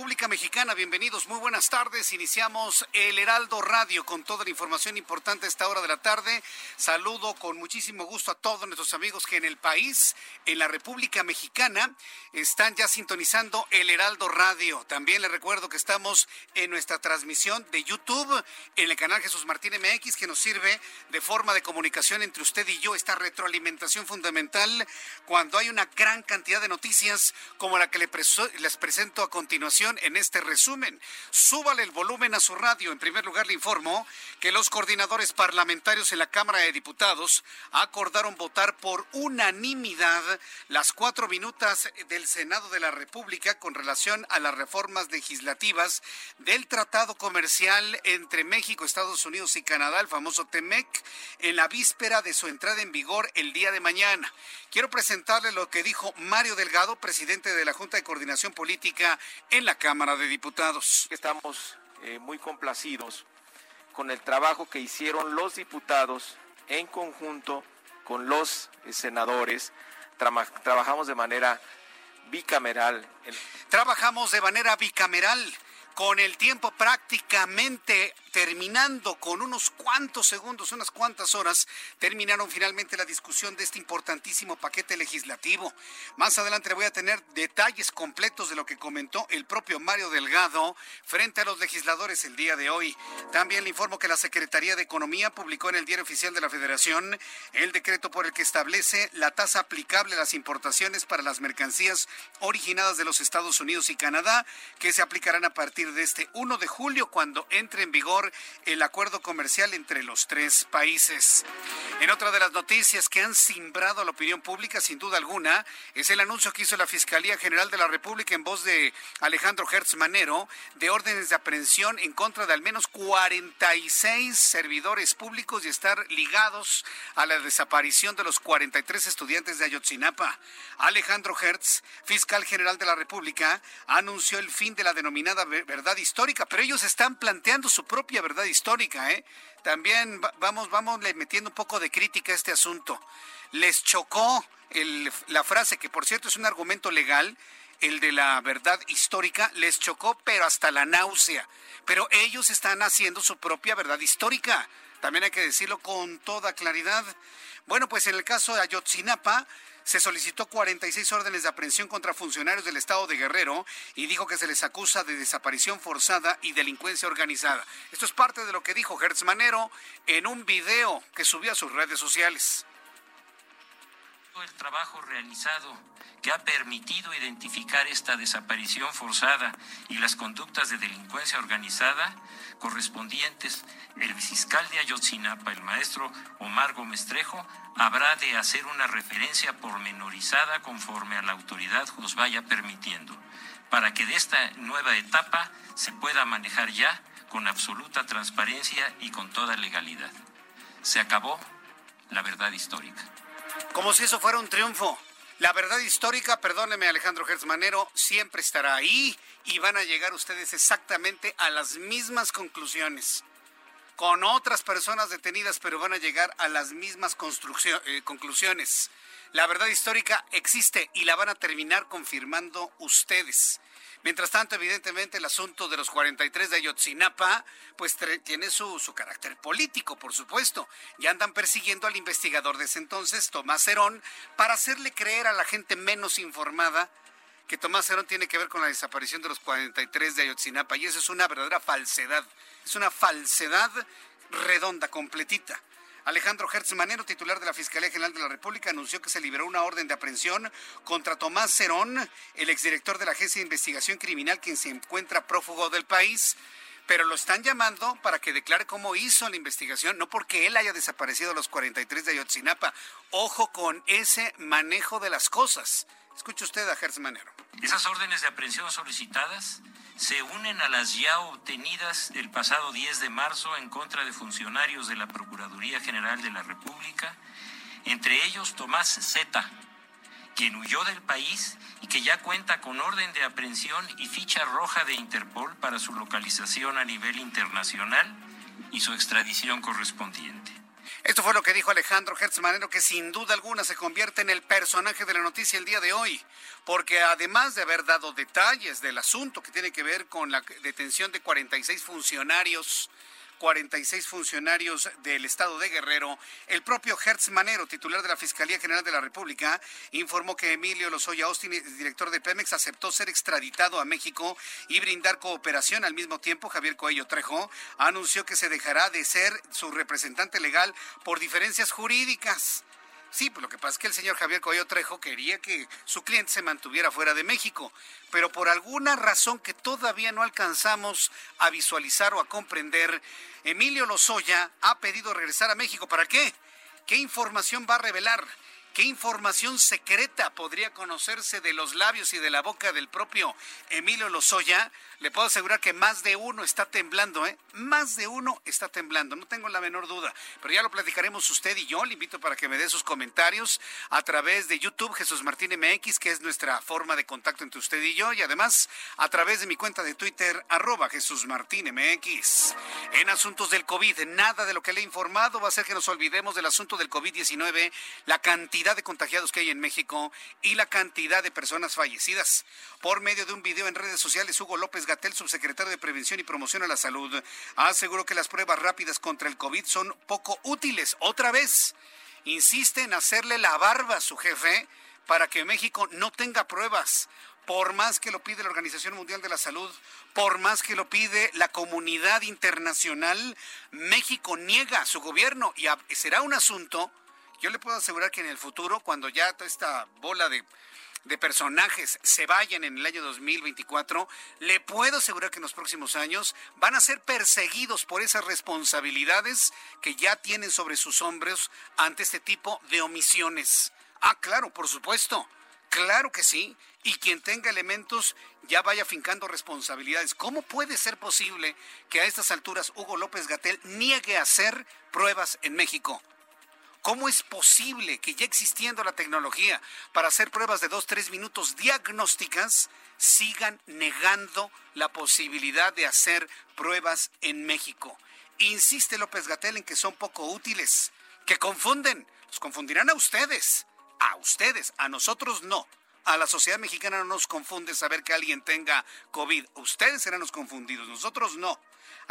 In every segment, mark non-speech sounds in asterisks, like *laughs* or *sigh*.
República Mexicana. Bienvenidos, muy buenas tardes. Iniciamos el Heraldo Radio con toda la información importante a esta hora de la tarde. Saludo con muchísimo gusto a todos nuestros amigos que en el país, en la República Mexicana, están ya sintonizando el Heraldo Radio. También les recuerdo que estamos en nuestra transmisión de YouTube, en el canal Jesús Martín MX, que nos sirve de forma de comunicación entre usted y yo, esta retroalimentación fundamental cuando hay una gran cantidad de noticias como la que les presento a continuación en este resumen. Súbale el volumen a su radio. En primer lugar, le informo que los coordinadores parlamentarios en la Cámara de Diputados acordaron votar por unanimidad las cuatro minutas del Senado de la República con relación a las reformas legislativas del Tratado Comercial entre México, Estados Unidos y Canadá, el famoso TEMEC, en la víspera de su entrada en vigor el día de mañana. Quiero presentarle lo que dijo Mario Delgado, presidente de la Junta de Coordinación Política en la Cámara de Diputados. Estamos eh, muy complacidos con el trabajo que hicieron los diputados en conjunto con los eh, senadores. Trama- trabajamos de manera bicameral. Trabajamos de manera bicameral, con el tiempo prácticamente terminando con unos cuantos segundos, unas cuantas horas, terminaron finalmente la discusión de este importantísimo paquete legislativo. Más adelante voy a tener detalles completos de lo que comentó el propio Mario Delgado frente a los legisladores el día de hoy. También le informo que la Secretaría de Economía publicó en el Diario Oficial de la Federación el decreto por el que establece la tasa aplicable a las importaciones para las mercancías originadas de los Estados Unidos y Canadá, que se aplicarán a partir de este 1 de julio cuando entre en vigor el acuerdo comercial entre los tres países. En otra de las noticias que han simbrado la opinión pública, sin duda alguna, es el anuncio que hizo la Fiscalía General de la República en voz de Alejandro Hertz Manero de órdenes de aprehensión en contra de al menos 46 servidores públicos y estar ligados a la desaparición de los 43 estudiantes de Ayotzinapa. Alejandro Hertz, fiscal general de la República, anunció el fin de la denominada ver- verdad histórica, pero ellos están planteando su propia verdad histórica, ¿eh? También va- vamos, vamos metiendo un poco de crítica a este asunto. Les chocó la frase, que por cierto es un argumento legal, el de la verdad histórica, les chocó, pero hasta la náusea. Pero ellos están haciendo su propia verdad histórica. También hay que decirlo con toda claridad. Bueno, pues en el caso de Ayotzinapa, se solicitó 46 órdenes de aprehensión contra funcionarios del estado de Guerrero y dijo que se les acusa de desaparición forzada y delincuencia organizada. Esto es parte de lo que dijo Hertz Manero en un video que subió a sus redes sociales. El trabajo realizado que ha permitido identificar esta desaparición forzada y las conductas de delincuencia organizada correspondientes, el fiscal de Ayotzinapa, el maestro Omar Gómez Trejo, habrá de hacer una referencia pormenorizada conforme a la autoridad nos vaya permitiendo, para que de esta nueva etapa se pueda manejar ya con absoluta transparencia y con toda legalidad. Se acabó la verdad histórica. Como si eso fuera un triunfo. La verdad histórica, perdóneme Alejandro Gersmanero, siempre estará ahí y van a llegar ustedes exactamente a las mismas conclusiones. Con otras personas detenidas, pero van a llegar a las mismas eh, conclusiones. La verdad histórica existe y la van a terminar confirmando ustedes. Mientras tanto, evidentemente, el asunto de los 43 de Ayotzinapa, pues tiene su, carácter político, por supuesto. Y andan persiguiendo al investigador de ese entonces, Tomás Herón, para hacerle creer a la gente menos informada que Tomás Herón tiene que ver con la desaparición de los 43 de Ayotzinapa. Y eso es una verdadera falsedad. Es una falsedad redonda, completita. Alejandro Hertz Manero, titular de la Fiscalía General de la República, anunció que se liberó una orden de aprehensión contra Tomás Cerón, el exdirector de la Agencia de Investigación Criminal, quien se encuentra prófugo del país. Pero lo están llamando para que declare cómo hizo la investigación, no porque él haya desaparecido a los 43 de Ayotzinapa. Ojo con ese manejo de las cosas. Escuche usted a Manero. Esas órdenes de aprehensión solicitadas se unen a las ya obtenidas el pasado 10 de marzo en contra de funcionarios de la Procuraduría General de la República, entre ellos Tomás Zeta, quien huyó del país y que ya cuenta con orden de aprehensión y ficha roja de Interpol para su localización a nivel internacional y su extradición correspondiente. Esto fue lo que dijo Alejandro Manero, que sin duda alguna se convierte en el personaje de la noticia el día de hoy, porque además de haber dado detalles del asunto que tiene que ver con la detención de 46 funcionarios 46 funcionarios del estado de Guerrero, el propio Hertz Manero, titular de la Fiscalía General de la República, informó que Emilio Lozoya Austin, director de Pemex, aceptó ser extraditado a México y brindar cooperación. Al mismo tiempo, Javier Coello Trejo anunció que se dejará de ser su representante legal por diferencias jurídicas. Sí, pues lo que pasa es que el señor Javier Coello Trejo quería que su cliente se mantuviera fuera de México, pero por alguna razón que todavía no alcanzamos a visualizar o a comprender, Emilio Lozoya ha pedido regresar a México. ¿Para qué? ¿Qué información va a revelar? ¿Qué información secreta podría conocerse de los labios y de la boca del propio Emilio Lozoya? Le puedo asegurar que más de uno está temblando, ¿eh? Más de uno está temblando, no tengo la menor duda. Pero ya lo platicaremos usted y yo. Le invito para que me dé sus comentarios a través de YouTube, Jesús Martín MX, que es nuestra forma de contacto entre usted y yo. Y además a través de mi cuenta de Twitter, arroba Jesús Martín MX. En asuntos del COVID, nada de lo que le he informado va a hacer que nos olvidemos del asunto del COVID-19, la cantidad de contagiados que hay en México y la cantidad de personas fallecidas. Por medio de un video en redes sociales, Hugo López Gatel, subsecretario de Prevención y Promoción a la Salud, aseguró que las pruebas rápidas contra el COVID son poco útiles. Otra vez, insiste en hacerle la barba a su jefe para que México no tenga pruebas por más que lo pide la Organización Mundial de la Salud, por más que lo pide la comunidad internacional, México niega su gobierno y será un asunto, yo le puedo asegurar que en el futuro, cuando ya toda esta bola de de personajes se vayan en el año 2024, le puedo asegurar que en los próximos años van a ser perseguidos por esas responsabilidades que ya tienen sobre sus hombros ante este tipo de omisiones. Ah, claro, por supuesto. Claro que sí. Y quien tenga elementos ya vaya fincando responsabilidades. ¿Cómo puede ser posible que a estas alturas Hugo López Gatel niegue hacer pruebas en México? ¿Cómo es posible que ya existiendo la tecnología para hacer pruebas de dos, tres minutos diagnósticas, sigan negando la posibilidad de hacer pruebas en México? Insiste López Gatel en que son poco útiles, que confunden, los confundirán a ustedes, a ustedes, a nosotros no. A la sociedad mexicana no nos confunde saber que alguien tenga COVID. Ustedes serán los confundidos, nosotros no.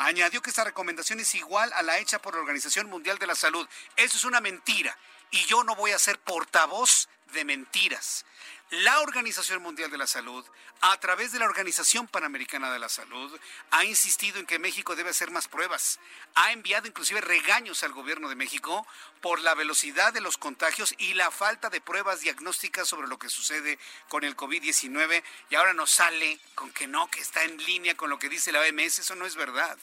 Añadió que esta recomendación es igual a la hecha por la Organización Mundial de la Salud. Eso es una mentira y yo no voy a ser portavoz de mentiras la Organización Mundial de la Salud, a través de la Organización Panamericana de la Salud, ha insistido en que México debe hacer más pruebas. Ha enviado inclusive regaños al gobierno de México por la velocidad de los contagios y la falta de pruebas diagnósticas sobre lo que sucede con el COVID-19. Y ahora nos sale con que no, que está en línea con lo que dice la OMS. Eso no es verdad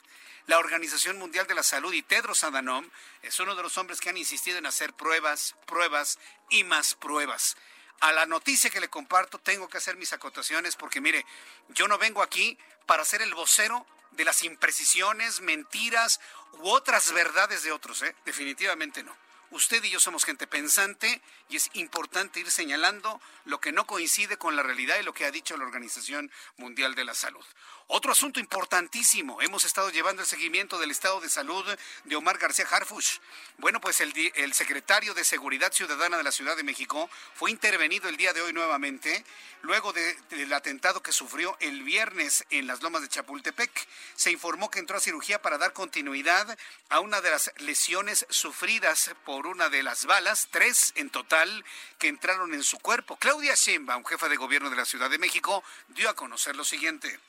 la Organización Mundial de la Salud y Tedros Adhanom es uno de los hombres que han insistido en hacer pruebas, pruebas y más pruebas a la noticia que le comparto tengo que hacer mis acotaciones porque mire, yo no vengo aquí para ser el vocero de las imprecisiones, mentiras u otras verdades de otros, ¿eh? definitivamente no. Usted y yo somos gente pensante y es importante ir señalando lo que no coincide con la realidad y lo que ha dicho la Organización Mundial de la Salud. Otro asunto importantísimo, hemos estado llevando el seguimiento del estado de salud de Omar García Harfush. Bueno, pues el, el, secretario de Seguridad Ciudadana de la Ciudad de México fue intervenido el día de hoy nuevamente, luego del atentado que sufrió el viernes en las lomas de Chapultepec. Se informó que entró a cirugía para dar continuidad a una de las lesiones sufridas por una de las balas, tres en total, que entraron en su cuerpo. Claudia Sheinbaum, jefa de gobierno de la Ciudad de México, dio a conocer lo siguiente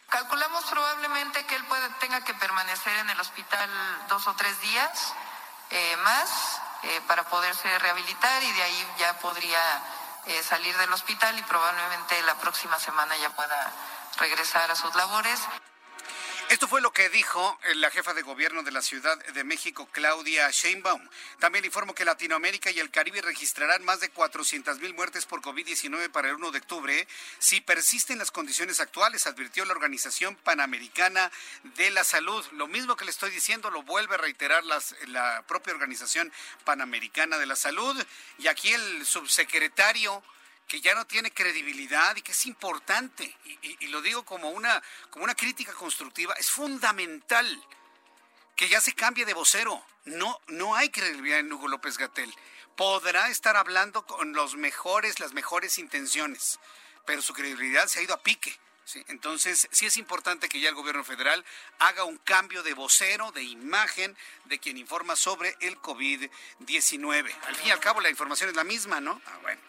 probablemente que él tenga que permanecer en el hospital dos o tres días eh, más eh, para poderse rehabilitar y de ahí ya podría eh, salir del hospital y probablemente la próxima semana ya pueda regresar a sus labores. Esto fue lo que dijo eh, la jefa de gobierno de la Ciudad de México, Claudia Sheinbaum. También informo que Latinoamérica y el Caribe registrarán más de 400 mil muertes por COVID-19 para el 1 de octubre si persisten las condiciones actuales, advirtió la Organización Panamericana de la Salud. Lo mismo que le estoy diciendo lo vuelve a reiterar la propia Organización Panamericana de la Salud. Y aquí el subsecretario que ya no tiene credibilidad y que es importante, y, lo digo como una, como una crítica constructiva, es fundamental que ya se cambie de vocero. No, no hay credibilidad en Hugo López Gatel. Podrá estar hablando con los mejores, las mejores intenciones, pero su credibilidad se ha ido a pique. Entonces, sí es importante que ya el gobierno federal haga un cambio de vocero, de imagen de quien informa sobre el COVID-19. Al fin y al cabo, la información es la misma, ¿no? Ah, bueno.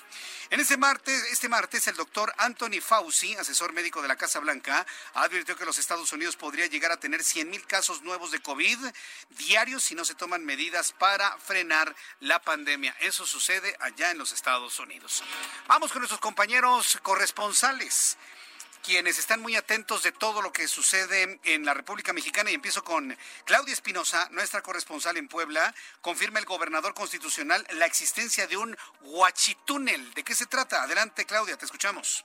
En este martes, este martes, el doctor Anthony Fauci, asesor médico de la Casa Blanca, advirtió que los Estados Unidos podría llegar a tener 100 mil casos nuevos de COVID diarios si no se toman medidas para frenar la pandemia. Eso sucede allá en los Estados Unidos. Vamos con nuestros compañeros corresponsales quienes están muy atentos de todo lo que sucede en la República Mexicana y empiezo con Claudia Espinosa, nuestra corresponsal en Puebla, confirma el gobernador constitucional la existencia de un huachitúnel. ¿De qué se trata? Adelante Claudia, te escuchamos.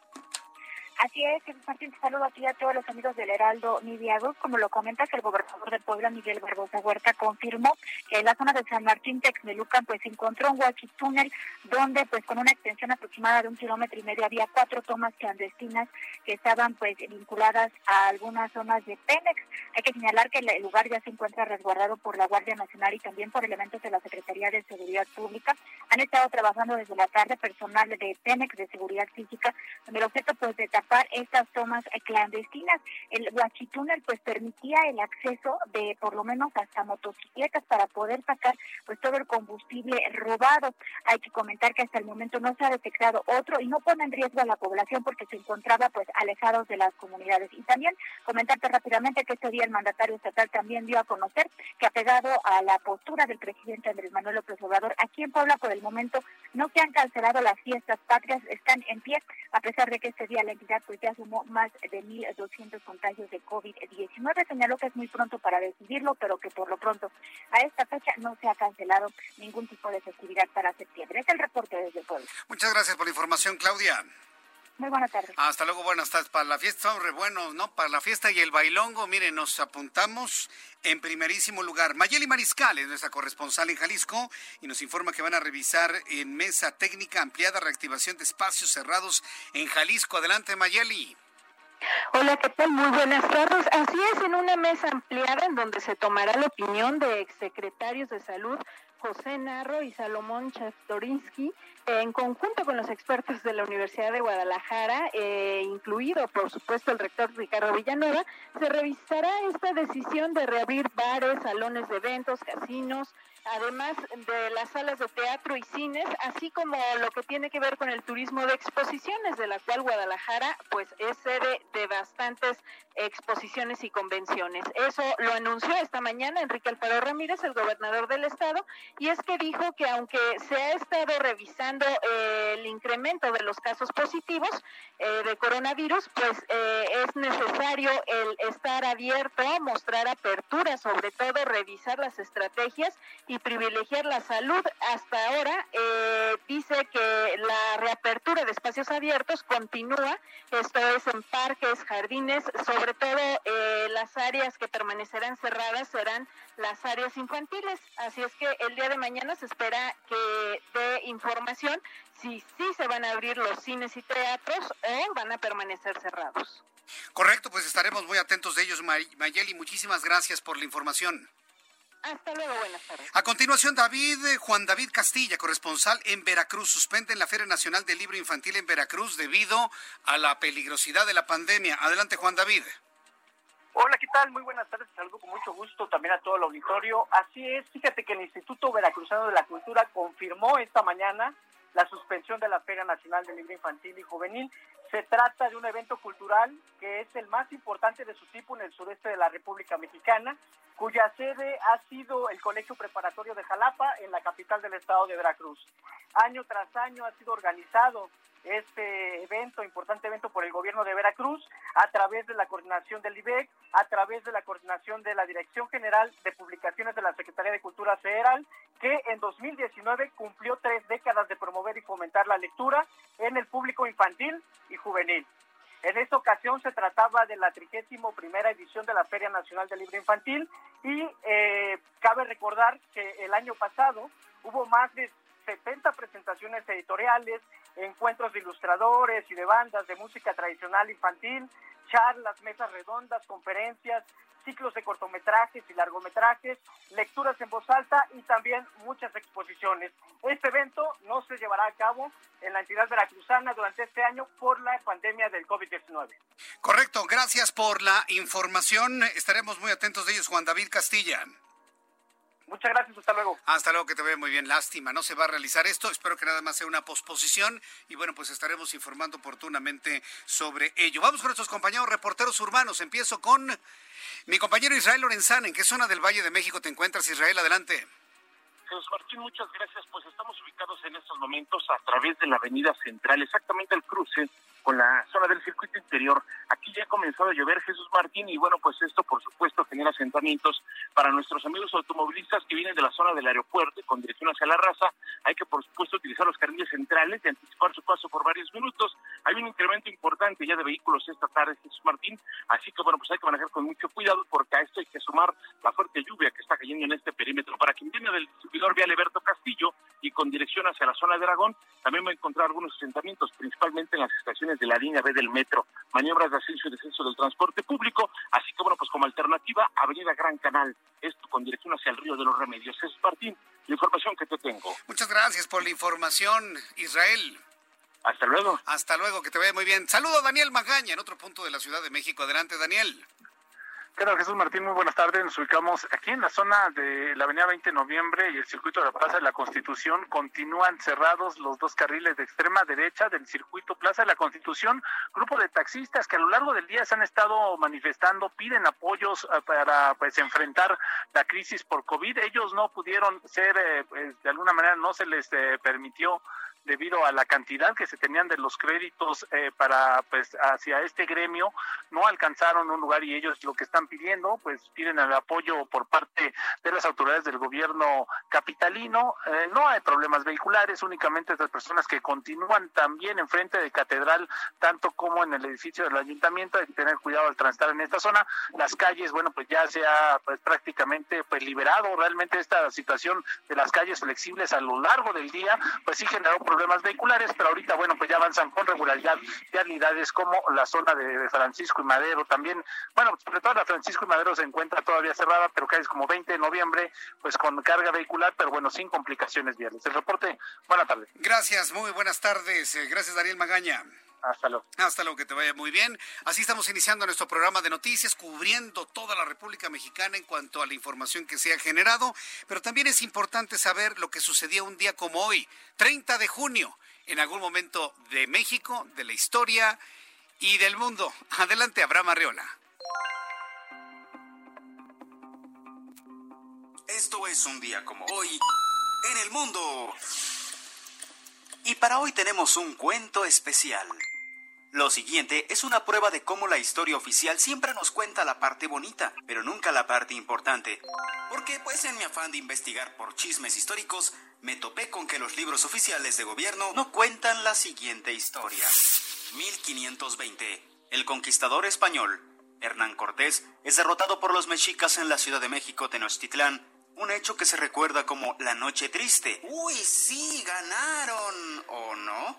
Así es, Martín, saludo aquí a todos los amigos del Heraldo Midiago. Como lo comenta que el gobernador de Puebla, Miguel Barbosa Huerta, confirmó que en la zona de San Martín Texmelucan pues se encontró un huachitúnel donde pues con una extensión aproximada de un kilómetro y medio había cuatro tomas clandestinas que estaban pues vinculadas a algunas zonas de Pemex. Hay que señalar que el lugar ya se encuentra resguardado por la Guardia Nacional y también por elementos de la Secretaría de Seguridad Pública. Han estado trabajando desde la tarde personal de Pemex de Seguridad Física, donde el objeto pues de estas tomas clandestinas. El huachitúnel pues permitía el acceso de por lo menos hasta motocicletas para poder sacar pues todo el combustible robado. Hay que comentar que hasta el momento no se ha detectado otro y no pone en riesgo a la población porque se encontraba pues alejados de las comunidades. Y también comentarte rápidamente que este día el mandatario estatal también dio a conocer que apegado a la postura del presidente Andrés Manuel López Obrador, aquí en Puebla por el momento no se han cancelado las fiestas patrias, están en pie, a pesar de que este día la pues ya sumó más de 1.200 contagios de COVID-19. Señaló que es muy pronto para decidirlo, pero que por lo pronto a esta fecha no se ha cancelado ningún tipo de festividad para septiembre. Es el reporte desde Puebla. Muchas gracias por la información, Claudia. Muy buenas tardes. Hasta luego, buenas tardes. Para la fiesta son re buenos, ¿no? Para la fiesta y el bailongo, miren, nos apuntamos en primerísimo lugar. Mayeli Mariscal es nuestra corresponsal en Jalisco y nos informa que van a revisar en mesa técnica ampliada reactivación de espacios cerrados en Jalisco. Adelante, Mayeli. Hola, ¿qué tal? Muy buenas tardes. Así es, en una mesa ampliada en donde se tomará la opinión de exsecretarios de salud José Narro y Salomón Chastorinsky, en conjunto con los expertos de la Universidad de Guadalajara, eh, incluido por supuesto el rector Ricardo Villanueva, se revisará esta decisión de reabrir bares, salones de eventos, casinos, además de las salas de teatro y cines, así como lo que tiene que ver con el turismo de exposiciones, de la cual Guadalajara pues es sede de bastantes exposiciones y convenciones. Eso lo anunció esta mañana Enrique Alfaro Ramírez, el gobernador del estado, y es que dijo que aunque se ha estado revisando eh, el incremento de los casos positivos eh, de coronavirus, pues eh, es necesario el estar abierto, mostrar apertura, sobre todo revisar las estrategias y privilegiar la salud. Hasta ahora dice que la reapertura de espacios abiertos continúa, esto es en parques, jardines, sobre todo las áreas que permanecerán cerradas serán las áreas infantiles. Así es que el día de mañana se espera que dé información si sí se van a abrir los cines y teatros o van a permanecer cerrados. Correcto, pues estaremos muy atentos de ellos, Mayeli. Muchísimas gracias por la información. Hasta luego, buenas tardes. A continuación, David, eh, Juan David Castilla, corresponsal en Veracruz, suspende en la Feria Nacional del Libro Infantil en Veracruz debido a la peligrosidad de la pandemia. Adelante, Juan David. Hola, ¿qué tal? Muy buenas tardes. Saludo con mucho gusto también a todo el auditorio. Así es, fíjate que el Instituto Veracruzano de la Cultura confirmó esta mañana la suspensión de la Feria Nacional del Libro Infantil y Juvenil. Se trata de un evento cultural que es el más importante de su tipo en el sureste de la República Mexicana cuya sede ha sido el Colegio Preparatorio de Jalapa en la capital del estado de Veracruz. Año tras año ha sido organizado este evento, importante evento por el gobierno de Veracruz, a través de la coordinación del IBEC, a través de la coordinación de la Dirección General de Publicaciones de la Secretaría de Cultura Federal, que en 2019 cumplió tres décadas de promover y fomentar la lectura en el público infantil y juvenil. En esta ocasión se trataba de la 31 primera edición de la Feria Nacional del Libro Infantil y eh, cabe recordar que el año pasado hubo más de 70 presentaciones editoriales, encuentros de ilustradores y de bandas de música tradicional infantil, charlas, mesas redondas, conferencias, ciclos de cortometrajes y largometrajes, lecturas en voz alta y también muchas exposiciones. Este evento no se llevará a cabo en la entidad veracruzana durante este año por la pandemia del COVID-19. Correcto, gracias por la información. Estaremos muy atentos de ellos, Juan David Castilla. Muchas gracias, hasta luego. Hasta luego, que te vea muy bien. Lástima, no se va a realizar esto. Espero que nada más sea una posposición y bueno, pues estaremos informando oportunamente sobre ello. Vamos con nuestros compañeros reporteros urbanos. Empiezo con mi compañero Israel Lorenzana. ¿En qué zona del Valle de México te encuentras, Israel? Adelante. Jesús Martín, muchas gracias. Pues estamos ubicados en estos momentos a través de la Avenida Central, exactamente al cruce con la zona del circuito interior. Aquí ya ha comenzado a llover Jesús Martín y bueno, pues esto por supuesto genera asentamientos para nuestros amigos automovilistas que vienen de la zona del aeropuerto con dirección hacia la raza. Hay que por supuesto utilizar los carriles centrales y anticipar su paso por varios minutos. Hay un incremento importante ya de vehículos esta tarde Jesús Martín, así que bueno, pues hay que manejar con mucho cuidado porque a esto hay que sumar la fuerte lluvia que está cayendo en este perímetro. Para quien viene del distribuidor vial Alberto Castillo y con dirección hacia la zona de Aragón, también va a encontrar algunos asentamientos, principalmente en las estaciones de la línea B del metro, maniobras de ascenso y descenso del transporte público, así que bueno, pues como alternativa, Avenida Gran Canal, esto con dirección hacia el río de los Remedios. Es Martín, la información que te tengo. Muchas gracias por la información, Israel. Hasta luego. Hasta luego, que te vaya muy bien. Saludo a Daniel Magaña en otro punto de la Ciudad de México. Adelante, Daniel. ¿Qué Jesús Martín? Muy buenas tardes. Nos ubicamos aquí en la zona de la Avenida 20 de Noviembre y el circuito de la Plaza de la Constitución. Continúan cerrados los dos carriles de extrema derecha del circuito Plaza de la Constitución. Grupo de taxistas que a lo largo del día se han estado manifestando, piden apoyos eh, para pues enfrentar la crisis por COVID. Ellos no pudieron ser, eh, pues, de alguna manera no se les eh, permitió debido a la cantidad que se tenían de los créditos eh, para pues hacia este gremio no alcanzaron un lugar y ellos lo que están pidiendo pues piden el apoyo por parte de las autoridades del gobierno capitalino. Eh, no hay problemas vehiculares únicamente las personas que continúan también enfrente de catedral tanto como en el edificio del ayuntamiento hay que tener cuidado al transitar en esta zona. Las calles bueno pues ya se ha pues prácticamente pues liberado. Realmente esta situación de las calles flexibles a lo largo del día pues sí generó problemas vehiculares, pero ahorita, bueno, pues ya avanzan con regularidad unidades como la zona de, Francisco y Madero también. Bueno, sobre todo la Francisco y Madero se encuentra todavía cerrada, pero que es como 20 de noviembre, pues con carga vehicular, pero bueno, sin complicaciones viales. El reporte, buena tarde. Gracias, muy buenas tardes. Eh, gracias, Daniel Magaña. Hasta luego. Hasta luego, que te vaya muy bien. Así estamos iniciando nuestro programa de noticias, cubriendo toda la República Mexicana en cuanto a la información que se ha generado, pero también es importante saber lo que sucedía un día como hoy, 30 de junio, en algún momento de México, de la historia y del mundo. Adelante, Abraham Arreola. Esto es un día como hoy en el mundo. Y para hoy tenemos un cuento especial. Lo siguiente es una prueba de cómo la historia oficial siempre nos cuenta la parte bonita, pero nunca la parte importante. Porque pues en mi afán de investigar por chismes históricos, me topé con que los libros oficiales de gobierno no cuentan la siguiente historia. 1520. El conquistador español, Hernán Cortés, es derrotado por los mexicas en la Ciudad de México, Tenochtitlán, un hecho que se recuerda como la noche triste. Uy, sí, ganaron, ¿o no?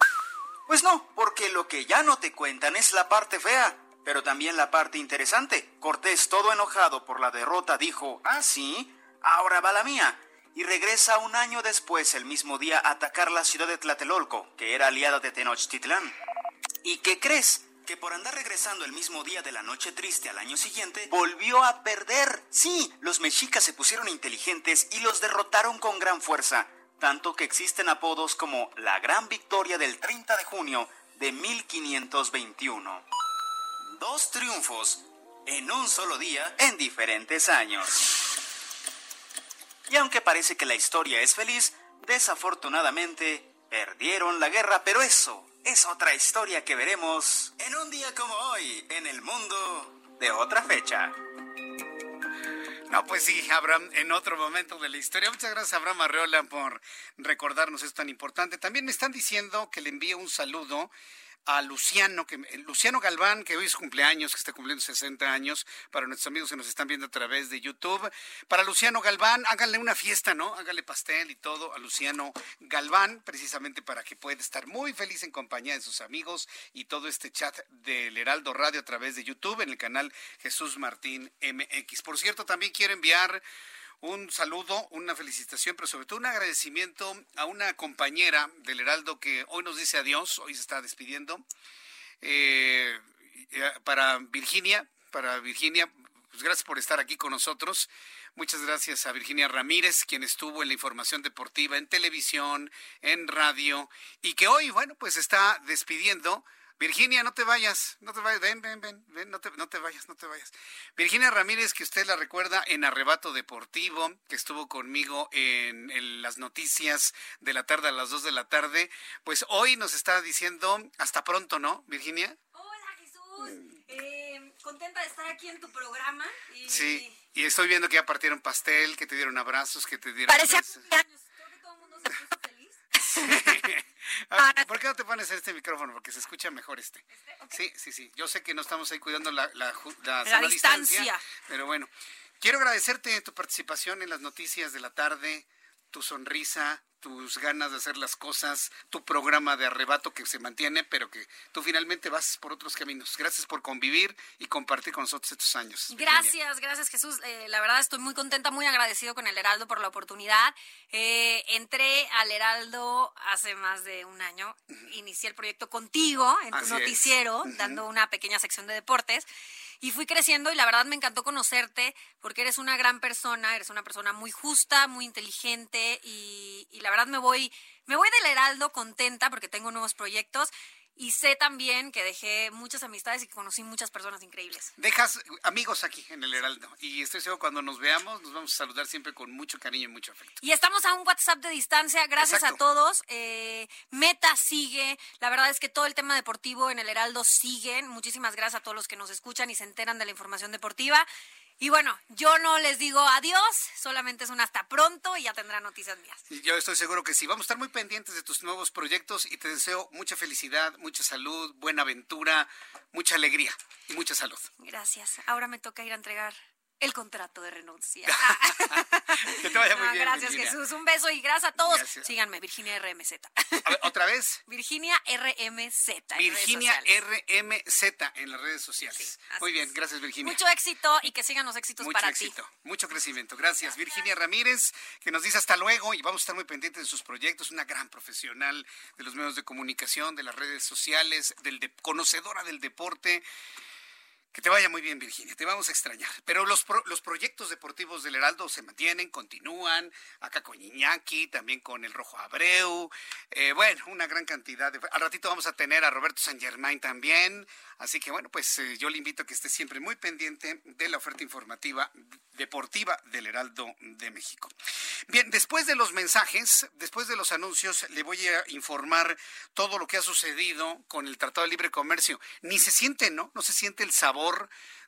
Pues no, porque lo que ya no te cuentan es la parte fea, pero también la parte interesante. Cortés, todo enojado por la derrota, dijo, ah, sí, ahora va la mía. Y regresa un año después, el mismo día, a atacar la ciudad de Tlatelolco, que era aliada de Tenochtitlán. ¿Y qué crees? que por andar regresando el mismo día de la noche triste al año siguiente, volvió a perder. Sí, los mexicas se pusieron inteligentes y los derrotaron con gran fuerza, tanto que existen apodos como la Gran Victoria del 30 de junio de 1521. Dos triunfos en un solo día en diferentes años. Y aunque parece que la historia es feliz, desafortunadamente perdieron la guerra, pero eso es otra historia que veremos en un día como hoy, en el mundo de otra fecha. No, pues sí, Abraham, en otro momento de la historia. Muchas gracias, Abraham Arreola, por recordarnos esto tan importante. También me están diciendo que le envíe un saludo a Luciano, que, Luciano Galván, que hoy es cumpleaños, que está cumpliendo 60 años, para nuestros amigos que nos están viendo a través de YouTube. Para Luciano Galván, háganle una fiesta, ¿no? Háganle pastel y todo a Luciano Galván, precisamente para que pueda estar muy feliz en compañía de sus amigos y todo este chat del Heraldo Radio a través de YouTube en el canal Jesús Martín MX. Por cierto, también quiero enviar un saludo, una felicitación, pero sobre todo un agradecimiento a una compañera del Heraldo que hoy nos dice adiós, hoy se está despidiendo. Eh, eh, para Virginia, para Virginia, pues gracias por estar aquí con nosotros. Muchas gracias a Virginia Ramírez, quien estuvo en la información deportiva, en televisión, en radio, y que hoy, bueno, pues está despidiendo Virginia, no te vayas, no te vayas, ven, ven, ven, ven no, te, no te vayas, no te vayas. Virginia Ramírez, que usted la recuerda en Arrebato Deportivo, que estuvo conmigo en, las noticias de la tarde a las 2 de la tarde, pues hoy nos está diciendo hasta pronto, ¿no, Virginia? Hola Jesús, eh, contenta de estar aquí en tu programa. Y... Sí, y estoy viendo que ya partieron pastel, que te dieron abrazos, que te dieron... Parece años. Creo que todo el mundo se puso feliz. *laughs* *laughs* Ah, ¿Por qué no te pones este micrófono? Porque se escucha mejor este. ¿Este? Sí, sí, sí. Yo sé que no estamos ahí cuidando la, la, distancia. Pero bueno, quiero agradecerte tu participación en las noticias de la tarde, tu sonrisa, tus ganas de hacer las cosas, tu programa de arrebato que se mantiene, pero que tú finalmente vas por otros caminos. Gracias por convivir y compartir con nosotros estos años. Gracias, gracias Jesús. Eh, la verdad estoy muy contenta, muy agradecido con el Heraldo por la oportunidad. Eh, entré al Heraldo hace más de un año, inicié el proyecto contigo en tu noticiero, dando una pequeña sección de deportes y fui creciendo y la verdad me encantó conocerte porque eres una gran persona, eres una persona muy justa, muy inteligente y, la verdad me voy, me voy del Heraldo contenta porque tengo nuevos proyectos y sé también que dejé muchas amistades y que conocí muchas personas increíbles. Dejas amigos aquí en el Heraldo y estoy seguro cuando nos veamos nos vamos a saludar siempre con mucho cariño y mucho afecto. Y estamos a un WhatsApp de distancia, gracias a todos. Eh, Meta sigue, la verdad es que todo el tema deportivo en el Heraldo sigue. Muchísimas gracias a todos los que nos escuchan y se enteran de la información deportiva. Y bueno, yo no les digo adiós, solamente es un hasta pronto y ya tendrán noticias mías. Yo estoy seguro que sí. Vamos a estar muy pendientes de tus nuevos proyectos y te deseo mucha felicidad, mucha salud, buena aventura, mucha alegría y mucha salud. Gracias. Ahora me toca ir a entregar el contrato de renuncia. *laughs* que te vaya muy bien. Gracias, Jesús. Un beso y gracias a todos. Síganme, Virginia RMZ. ¿Otra vez? *laughs* Virginia RMZ. Virginia RMZ en las redes sociales. muy bien, gracias, Virginia. Mucho éxito y que sigan los éxitos Mucho para éxito, ti. Mucho crecimiento. Gracias. Virginia Ramírez, que nos dice hasta luego y vamos a estar muy pendientes de sus proyectos. Una gran profesional de los medios de comunicación, de las redes sociales, del conocedora del deporte. Que te vaya muy bien, Virginia. Te vamos a extrañar. Pero los, los proyectos deportivos del Heraldo se mantienen, continúan. Acá con Iñaki, también con el Rojo Abreu. Eh, bueno, una gran cantidad. De... Al ratito vamos a tener a Roberto San Germain también. Así que bueno, pues eh, yo le invito a que esté siempre muy pendiente de la oferta informativa deportiva del Heraldo de México. Bien, después de los mensajes, después de los anuncios, le voy a informar todo lo que ha sucedido con el Tratado de Libre Comercio. Ni se siente, ¿no? No se siente el sabor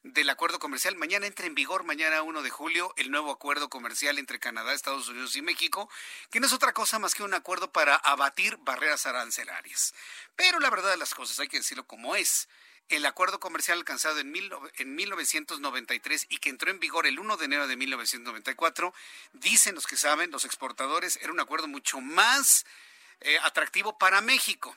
del acuerdo comercial. Mañana entra en vigor, mañana 1 de julio, el nuevo acuerdo comercial entre Canadá, Estados Unidos y México, que no es otra cosa más que un acuerdo para abatir barreras arancelarias. Pero la verdad de las cosas, hay que decirlo como es el acuerdo comercial alcanzado en, en 1993 y que entró en vigor el 1 de enero de 1994, dicen los que saben, los exportadores, era un acuerdo mucho más eh, atractivo para México.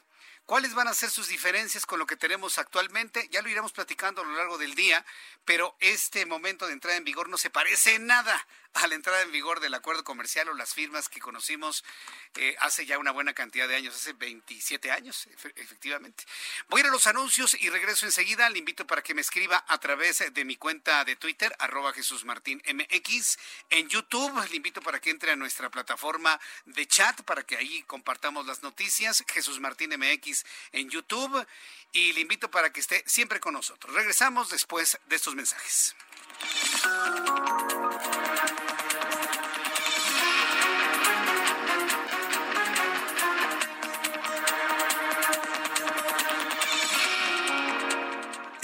¿Cuáles van a ser sus diferencias con lo que tenemos actualmente? Ya lo iremos platicando a lo largo del día, pero este momento de entrada en vigor no se parece en nada a la entrada en vigor del acuerdo comercial o las firmas que conocimos eh, hace ya una buena cantidad de años, hace 27 años, efectivamente. Voy a ir a los anuncios y regreso enseguida. Le invito para que me escriba a través de mi cuenta de Twitter, arroba Jesús Martín MX. En YouTube, le invito para que entre a nuestra plataforma de chat para que ahí compartamos las noticias. Jesús Martín MX en YouTube. Y le invito para que esté siempre con nosotros. Regresamos después de estos mensajes.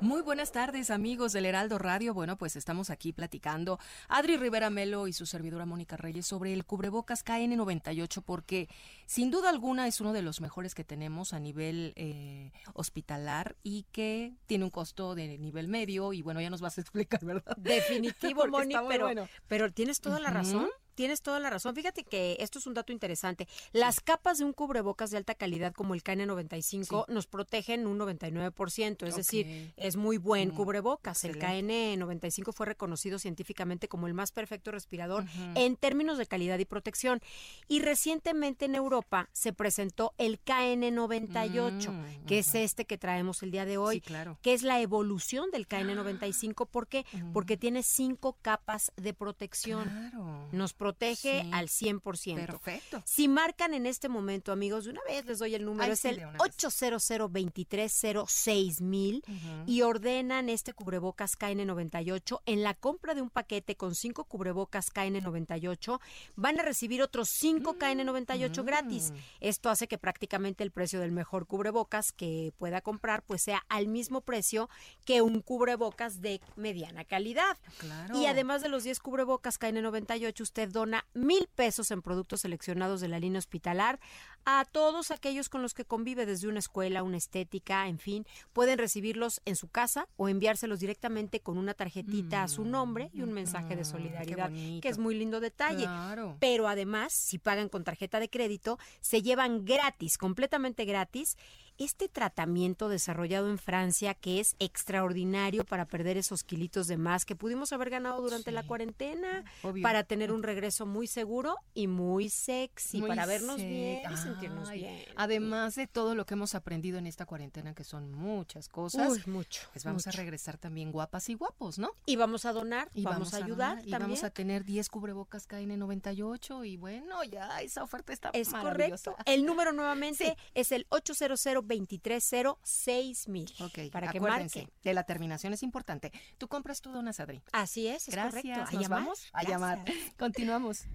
Muy buenas tardes amigos del Heraldo Radio. Bueno, pues estamos aquí platicando. Adri Rivera Melo y su servidora Mónica Reyes sobre el cubrebocas KN98 porque sin duda alguna es uno de los mejores que tenemos a nivel eh, hospitalar y que tiene un costo de nivel medio. Y bueno, ya nos vas a *laughs* explicar, ¿verdad? Definitivo, *laughs* Moni, pero, pero tienes toda la razón tienes toda la razón. Fíjate que esto es un dato interesante. Las capas de un cubrebocas de alta calidad como el KN95 nos protegen un 99%, es decir, es muy buen mm, cubrebocas. El KN95 fue reconocido científicamente como el más perfecto respirador en términos de calidad y protección. Y recientemente en Europa se presentó el KN98, mm, que es este que traemos el día de hoy, que es la evolución del KN95. ¿Por qué? *gasps* Porque tiene cinco capas de protección. Nos protege al 100%. Perfecto. Si marcan en este momento, amigos, de una vez les doy el número, es el 800 230 mil y ordenan este cubrebocas KN98. En la compra de un paquete con cinco cubrebocas KN98, van a recibir otros cinco KN98 gratis. Mm. Esto hace que prácticamente el precio del mejor cubrebocas que pueda comprar pues sea al mismo precio que un cubrebocas de mediana calidad. Y además de los 10 cubrebocas KN98, usted mil pesos en productos seleccionados de la línea hospitalar a todos aquellos con los que convive desde una escuela, una estética, en fin, pueden recibirlos en su casa o enviárselos directamente con una tarjetita a su nombre y un mensaje de solidaridad, que es muy lindo detalle. Pero además, si pagan con tarjeta de crédito, se llevan gratis, completamente gratis, este tratamiento desarrollado en Francia que es extraordinario para perder esos kilitos de más que pudimos haber ganado durante la cuarentena, para tener un regreso muy seguro y muy sexy, para vernos bien sentirnos bien. Además de todo lo que hemos aprendido en esta cuarentena, que son muchas cosas, mucho. Pues vamos a regresar también guapas y guapos, ¿no? Y vamos a donar, y vamos, a ayudar. y vamos a tener 10 cubrebocas KN98 y bueno, ya esa oferta está Es correcto. El *laughs* número nuevamente es el 800 230 mil. Ok, para que marque. De la terminación es importante. Tú compras tu donas, Adri. Así es, es Gracias. correcto. ¿Nos vamos? A llamar. *laughs* Continuamos.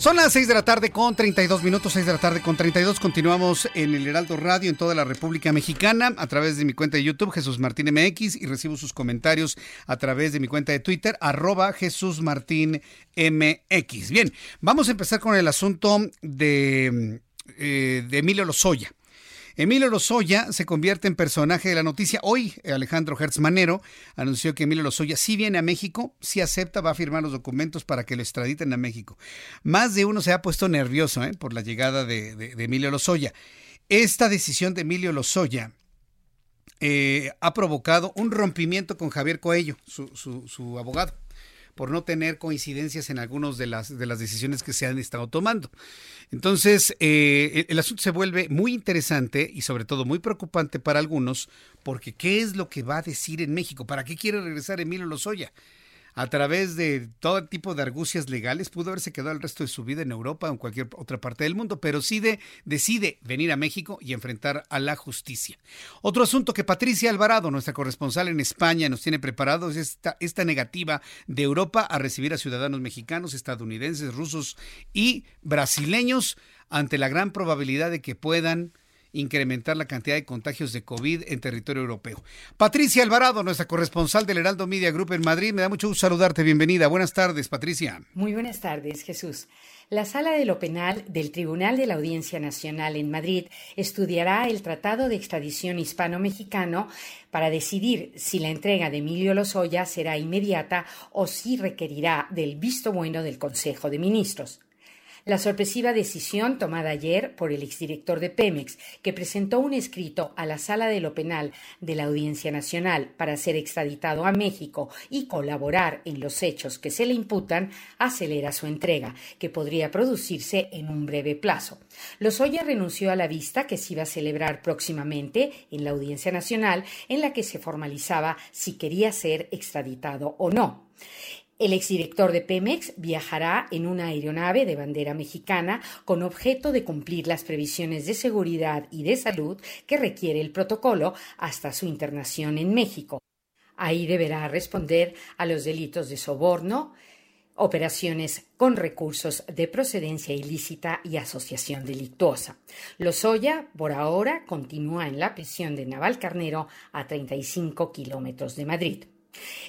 Son las 6 de la tarde con 32 minutos, 6 de la tarde con 32. Continuamos en el Heraldo Radio en toda la República Mexicana a través de mi cuenta de YouTube, Jesús Martín MX, y recibo sus comentarios a través de mi cuenta de Twitter, arroba Jesús Martín MX. Bien, vamos a empezar con el asunto de, eh, de Emilio Lozoya. Emilio Lozoya se convierte en personaje de la noticia. Hoy Alejandro Hertz Manero anunció que Emilio Lozoya sí viene a México, sí acepta, va a firmar los documentos para que lo extraditen a México. Más de uno se ha puesto nervioso ¿eh? por la llegada de, Emilio Lozoya. Esta decisión de Emilio Lozoya eh, ha provocado un rompimiento con Javier Coello, su abogado por no tener coincidencias en algunas de las, de las decisiones que se han estado tomando. Entonces, eh, el, asunto se vuelve muy interesante y sobre todo muy preocupante para algunos, porque ¿qué es lo que va a decir en México? ¿Para qué quiere regresar Emilio Lozoya? A través de todo tipo de argucias legales, pudo haberse quedado el resto de su vida en Europa o en cualquier otra parte del mundo, pero sí decide venir a México y enfrentar a la justicia. Otro asunto que Patricia Alvarado, nuestra corresponsal en España, nos tiene preparado es esta, esta negativa de Europa a recibir a ciudadanos mexicanos, estadounidenses, rusos y brasileños ante la gran probabilidad de que puedan incrementar la cantidad de contagios de COVID en territorio europeo. Patricia Alvarado, nuestra corresponsal del Heraldo Media Group en Madrid, me da mucho gusto saludarte. Bienvenida. Buenas tardes, Patricia. Muy buenas tardes, Jesús. La Sala de lo Penal del Tribunal de la Audiencia Nacional en Madrid estudiará el Tratado de Extradición Hispano-Mexicano para decidir si la entrega de Emilio Lozoya será inmediata o si requerirá del visto bueno del Consejo de Ministros. La sorpresiva decisión tomada ayer por el exdirector de Pemex, que presentó un escrito a la Sala de lo Penal de la Audiencia Nacional para ser extraditado a México y colaborar en los hechos que se le imputan, acelera su entrega, que podría producirse en un breve plazo. Lozoya renunció a la vista que se iba a celebrar próximamente en la Audiencia Nacional, en la que se formalizaba si quería ser extraditado o no. El exdirector de Pemex viajará en una aeronave de bandera mexicana con objeto de cumplir las previsiones de seguridad y de salud que requiere el protocolo hasta su internación en México. Ahí deberá responder a los delitos de soborno, operaciones con recursos de procedencia ilícita y asociación delictuosa. Lozoya, por ahora, continúa en la prisión de Navalcarnero a 35 kilómetros de Madrid.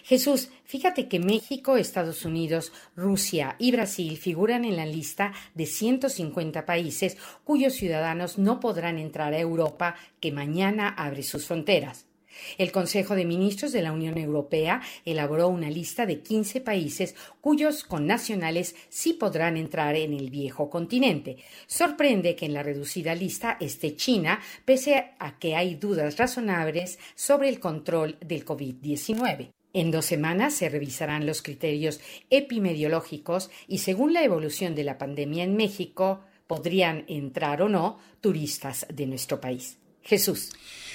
Jesús, fíjate que México, Estados Unidos, Rusia y Brasil figuran en la lista de 150 países cuyos ciudadanos no podrán entrar a Europa que mañana abre sus fronteras. El Consejo de Ministros de la Unión Europea elaboró una lista de 15 países cuyos connacionales sí podrán entrar en el viejo continente. Sorprende que en la reducida lista esté China, pese a que hay dudas razonables sobre el control del COVID-19. En dos semanas se revisarán los criterios epidemiológicos y según la evolución de la pandemia en México, podrían entrar o no turistas de nuestro país. Jesús.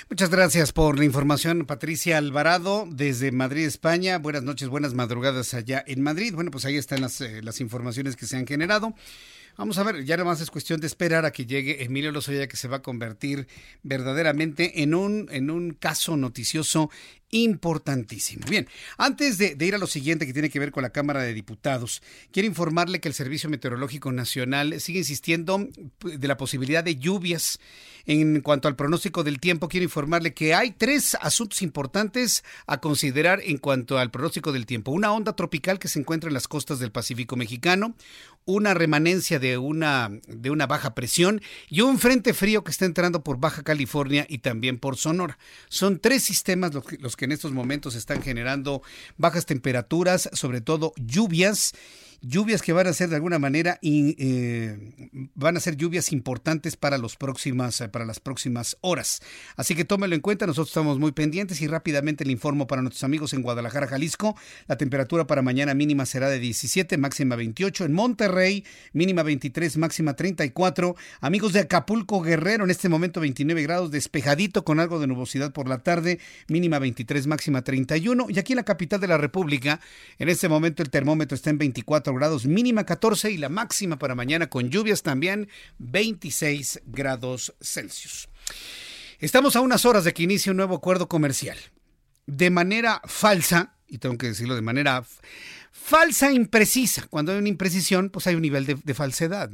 Muchas gracias por la información, Patricia Alvarado, desde Madrid, España. Buenas noches, buenas madrugadas allá en Madrid. Bueno, pues ahí están las, eh, las informaciones que se han generado. Vamos a ver, ya nada más es cuestión de esperar a que llegue Emilio Lozoya, que se va a convertir verdaderamente en un, en un caso noticioso importantísimo. Bien, antes de, ir a lo siguiente que tiene que ver con la Cámara de Diputados, quiero informarle que el Servicio Meteorológico Nacional sigue insistiendo de la posibilidad de lluvias. En cuanto al pronóstico del tiempo, quiero informarle que hay tres asuntos importantes a considerar en cuanto al pronóstico del tiempo. Una onda tropical que se encuentra en las costas del Pacífico mexicano, una remanencia de una, de una baja presión y un frente frío que está entrando por Baja California y también por Sonora. Son tres sistemas los los que en estos momentos están generando bajas temperaturas, sobre todo lluvias lluvias que van a ser de alguna manera y eh, van a ser lluvias importantes para los próximas para las próximas horas. Así que tómelo en cuenta, nosotros estamos muy pendientes y rápidamente le informo para nuestros amigos en Guadalajara, Jalisco, la temperatura para mañana mínima será de 17, máxima 28, en Monterrey mínima 23, máxima 34. Amigos de Acapulco, Guerrero, en este momento 29 grados, despejadito con algo de nubosidad por la tarde, mínima 23, máxima 31 y aquí en la capital de la República, en este momento el termómetro está en 24 grados, mínima 14 y la máxima para mañana con lluvias también 26 grados Celsius. Estamos a unas horas de que inicie un nuevo acuerdo comercial. De manera falsa, y tengo que decirlo de manera falsa, imprecisa. Cuando hay una imprecisión, pues hay un nivel de, de falsedad.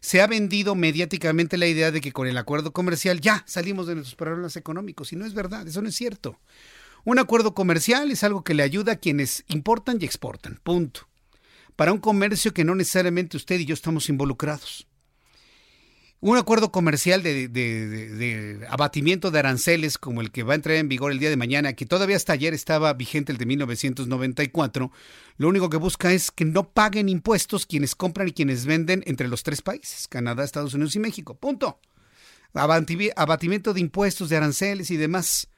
Se ha vendido mediáticamente la idea de que con el acuerdo comercial ya salimos de nuestros problemas económicos, y no es verdad, eso no es cierto. Un acuerdo comercial es algo que le ayuda a quienes importan y exportan, punto para un comercio que no necesariamente usted y yo estamos involucrados. Un acuerdo comercial de, abatimiento de aranceles como el que va a entrar en vigor el día de mañana, que todavía hasta ayer estaba vigente el de 1994, lo único que busca es que no paguen impuestos quienes compran y quienes venden entre los tres países, Canadá, Estados Unidos y México. Punto. Abatimiento de impuestos, de aranceles y demás,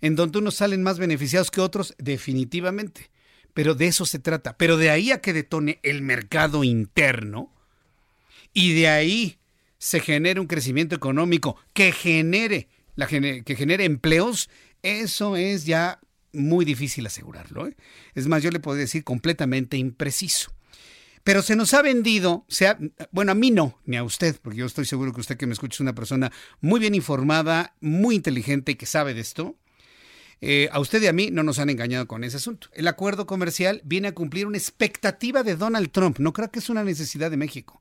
en donde unos salen más beneficiados que otros, definitivamente pero de eso se trata. Pero de ahí a que detone el mercado interno y de ahí se genere un crecimiento económico que genere, la, que genere empleos, eso es ya muy difícil asegurarlo. ¿eh? Es más, yo le podría decir completamente impreciso. Pero se nos ha vendido, bueno, a mí no, ni a usted, porque yo estoy seguro que usted que me escucha es una persona muy bien informada, muy inteligente y que sabe de esto. Eh, a usted y a mí no nos han engañado con ese asunto. El acuerdo comercial viene a cumplir una expectativa de Donald Trump. No creo que es una necesidad de México.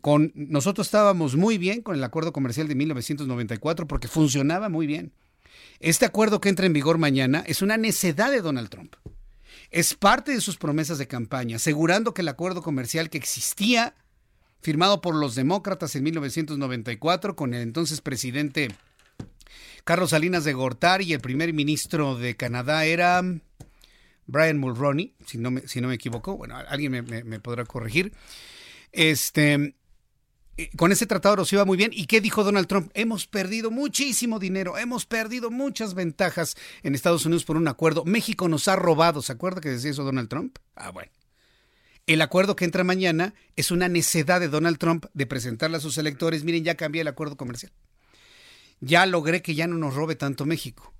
Con, nosotros estábamos muy bien con el acuerdo comercial de 1994 porque funcionaba muy bien. Este acuerdo que entra en vigor mañana es una necedad de Donald Trump. Es parte de sus promesas de campaña, asegurando que el acuerdo comercial que existía, firmado por los demócratas en 1994 con el entonces presidente Carlos Salinas de Gortari y el primer ministro de Canadá era Brian Mulroney, si no me, si no me equivoco. Bueno, alguien me, me podrá corregir. Este, eh, con ese tratado nos iba muy bien. ¿Y qué dijo Donald Trump? Hemos perdido muchísimo dinero, hemos perdido muchas ventajas en Estados Unidos por un acuerdo. México nos ha robado. ¿Se acuerda que decía eso Donald Trump? Ah, bueno. El acuerdo que entra mañana es una necedad de Donald Trump de presentarle a sus electores, miren, ya cambié el acuerdo comercial. Ya logré que ya no nos robe tanto México.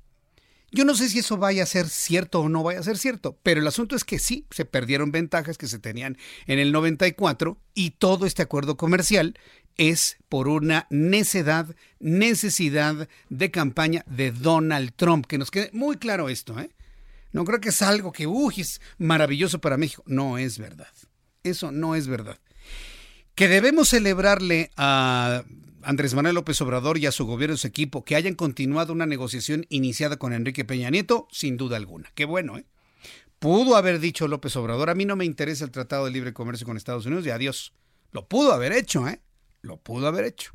Yo no sé si eso vaya a ser cierto o no vaya a ser cierto, pero el asunto es que sí, se perdieron ventajas que se tenían en el 94 y todo este acuerdo comercial es por una necedad, necesidad de campaña de Donald Trump. Que nos quede muy claro esto, ¿eh? No creo que es algo que, uy, es maravilloso para México. No es verdad. Eso no es verdad. Que debemos celebrarle a Andrés Manuel López Obrador y a su gobierno y su equipo que hayan continuado una negociación iniciada con Enrique Peña Nieto, sin duda alguna. Qué bueno, ¿eh? Pudo haber dicho López Obrador, a mí no me interesa el Tratado de Libre Comercio con Estados Unidos y adiós. Lo pudo haber hecho, ¿eh? Lo pudo haber hecho.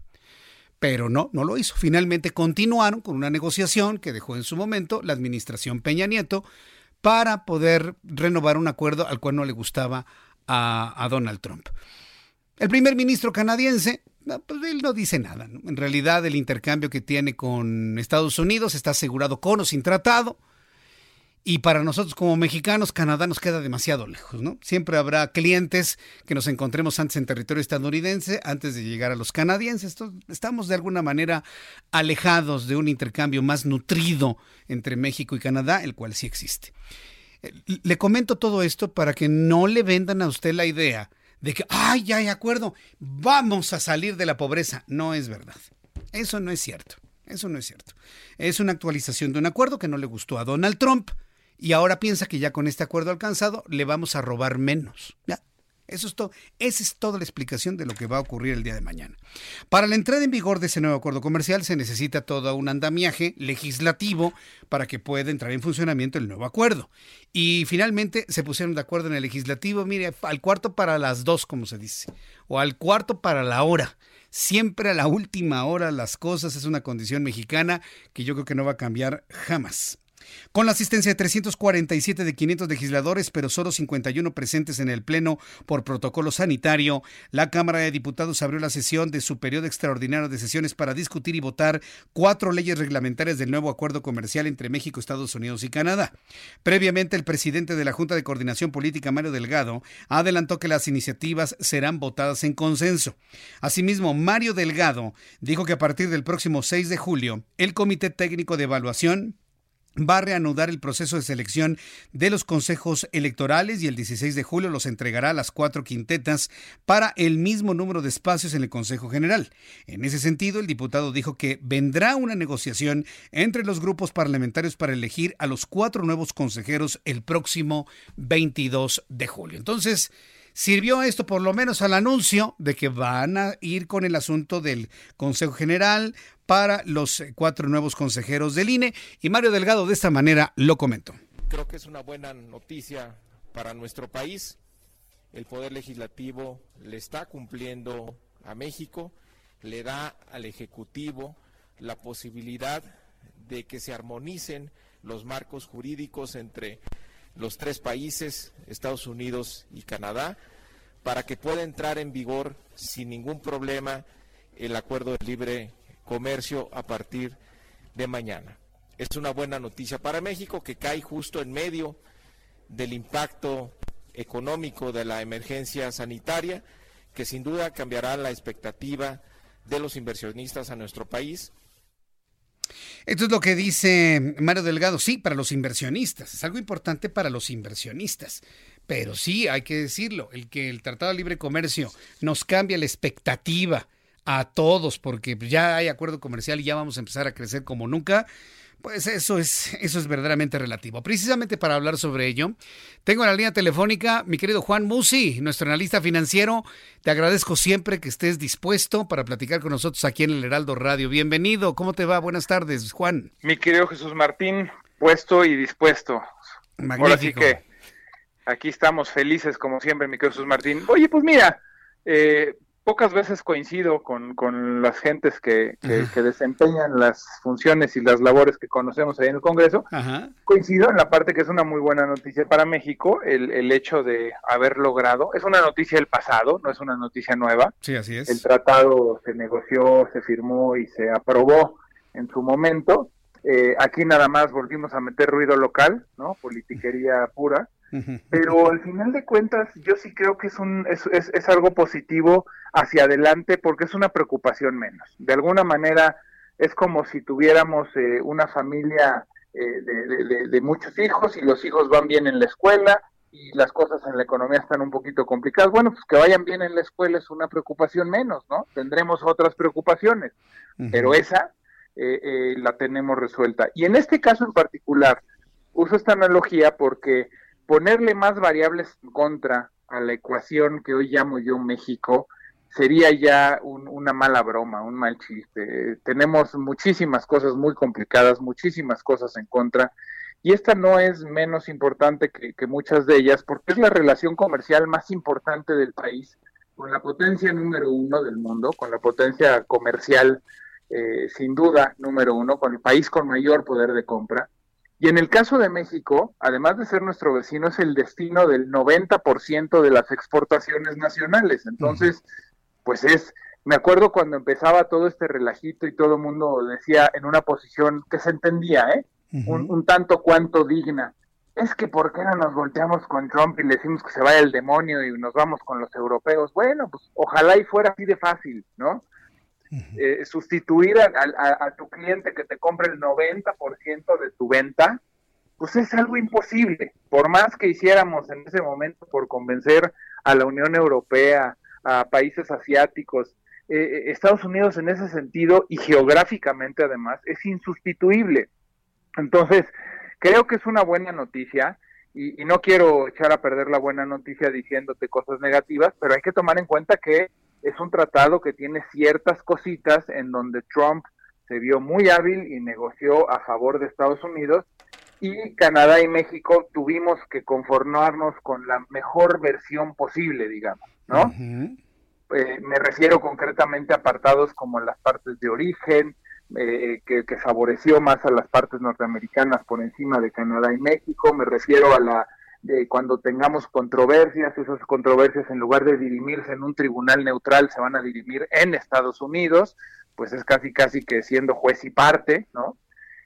Pero no, no lo hizo. Finalmente continuaron con una negociación que dejó en su momento la administración Peña Nieto para poder renovar un acuerdo al cual no le gustaba a, a Donald Trump. El primer ministro canadiense pues él no dice nada. En realidad el intercambio que tiene con Estados Unidos está asegurado con o sin tratado. Y para nosotros como mexicanos, Canadá nos queda demasiado lejos, ¿no? Siempre habrá clientes que nos encontremos antes en territorio estadounidense, antes de llegar a los canadienses. estamos de alguna manera alejados de un intercambio más nutrido entre México y Canadá, el cual sí existe. Eh, le comento todo esto para que no le vendan a usted la idea de que, ay, ya hay acuerdo, vamos a salir de la pobreza. No es verdad. Eso no es cierto. Eso no es cierto. Es una actualización de un acuerdo que no le gustó a Donald Trump y ahora piensa que ya con este acuerdo alcanzado le vamos a robar menos. Eso es todo. Esa es toda la explicación de lo que va a ocurrir el día de mañana. Para la entrada en vigor de ese nuevo acuerdo comercial se necesita todo un andamiaje legislativo para que pueda entrar en funcionamiento el nuevo acuerdo. Y finalmente se pusieron de acuerdo en el legislativo, mire, al cuarto para las dos, como se dice, o al cuarto para la hora. Siempre a la última hora las cosas es una condición mexicana que yo creo que no va a cambiar jamás. Con la asistencia de 347 de 500 legisladores, pero solo 51 presentes en el Pleno por protocolo sanitario, la Cámara de Diputados abrió la sesión de su periodo extraordinario de sesiones para discutir y votar cuatro leyes reglamentarias del nuevo acuerdo comercial entre México, Estados Unidos y Canadá. Previamente, el presidente de la Junta de Coordinación Política, Mario Delgado, adelantó que las iniciativas serán votadas en consenso. Asimismo, Mario Delgado dijo que a partir del próximo 6 de julio, el Comité Técnico de Evaluación va a reanudar el proceso de selección de los consejos electorales y el 16 de julio los entregará a las cuatro quintetas para el mismo número de espacios en el Consejo General. En ese sentido, el diputado dijo que vendrá una negociación entre los grupos parlamentarios para elegir a los cuatro nuevos consejeros el próximo 22 de julio. Entonces, Sirvió esto por lo menos al anuncio de que van a ir con el asunto del Consejo General para los cuatro nuevos consejeros del INE y Mario Delgado de esta manera lo comentó. Creo que es una buena noticia para nuestro país. El Poder Legislativo le está cumpliendo a México, le da al Ejecutivo la posibilidad de que se armonicen los marcos jurídicos entre los tres países, Estados Unidos y Canadá, para que pueda entrar en vigor sin ningún problema el acuerdo de libre comercio a partir de mañana. Es una buena noticia para México que cae justo en medio del impacto económico de la emergencia sanitaria, que sin duda cambiará la expectativa de los inversionistas a nuestro país Esto es lo que dice Mario Delgado. Sí, para los inversionistas. Es algo importante para los inversionistas. Pero sí, hay que decirlo, el que el Tratado de Libre Comercio nos cambia la expectativa a todos, porque ya hay acuerdo comercial y ya vamos a empezar a crecer como nunca, pues eso es, eso es verdaderamente relativo. Precisamente para hablar sobre ello, tengo en la línea telefónica mi querido Juan Musi, nuestro analista financiero. Te agradezco siempre que estés dispuesto para platicar con nosotros aquí en el Heraldo Radio. Bienvenido, ¿cómo te va? Buenas tardes, Juan. Mi querido Jesús Martín, puesto y dispuesto. Magnífico. que aquí estamos felices como siempre, mi querido Jesús Martín. Oye, pues mira, eh, pocas veces coincido con, con las gentes que, que, desempeñan las funciones y las labores que conocemos ahí en el Congreso. Coincido en la parte que es una muy buena noticia para México, el, el hecho de haber logrado, es una noticia del pasado, no es una noticia nueva. Sí, así es. El tratado se negoció, se firmó y se aprobó en su momento. Eh, aquí nada más volvimos a meter ruido local, ¿no? Politiquería pura. Pero al final de cuentas, yo sí creo que es, un, es, es, algo positivo hacia adelante porque es una preocupación menos. De alguna manera es como si tuviéramos eh, una familia eh, de, de, muchos hijos y los hijos van bien en la escuela y las cosas en la economía están un poquito complicadas. Bueno, pues que vayan bien en la escuela es una preocupación menos, ¿no? Tendremos otras preocupaciones, pero esa eh, la tenemos resuelta. Y en este caso en particular, uso esta analogía porque ponerle más variables en contra a la ecuación que hoy llamo yo México sería ya una mala broma, un mal chiste. Tenemos muchísimas cosas muy complicadas, muchísimas cosas en contra, y esta no es menos importante que, muchas de ellas, porque es la relación comercial más importante del país, con la potencia número uno del mundo, con la potencia comercial eh, sin duda número uno, con el país con mayor poder de compra, y en el caso de México, además de ser nuestro vecino, es el destino del 90% de las exportaciones nacionales. Entonces, pues es, me acuerdo cuando empezaba todo este relajito y todo el mundo decía en una posición que se entendía, ¿eh? un, tanto cuanto digna. Es que ¿por qué no nos volteamos con Trump y le decimos que se vaya el demonio y nos vamos con los europeos? Bueno, pues ojalá y fuera así de fácil, ¿no? Eh, sustituir a, tu cliente que te compre el 90% de tu venta, pues es algo imposible. Por más que hiciéramos en ese momento por convencer a la Unión Europea, a países asiáticos, eh, eh, Estados Unidos en ese sentido y geográficamente además es insustituible. Entonces, creo que es una buena noticia y, y no quiero echar a perder la buena noticia diciéndote cosas negativas, pero hay que tomar en cuenta que es un tratado que tiene ciertas cositas en donde Trump se vio muy hábil y negoció a favor de Estados Unidos y Canadá y México tuvimos que conformarnos con la mejor versión posible, digamos, ¿no? Eh, me refiero concretamente a apartados como las partes de origen, eh, que, que, favoreció más a las partes norteamericanas por encima de Canadá y México, me refiero a la de cuando tengamos controversias, esas controversias en lugar de dirimirse en un tribunal neutral se van a dirimir en Estados Unidos, pues es casi casi que siendo juez y parte, ¿no?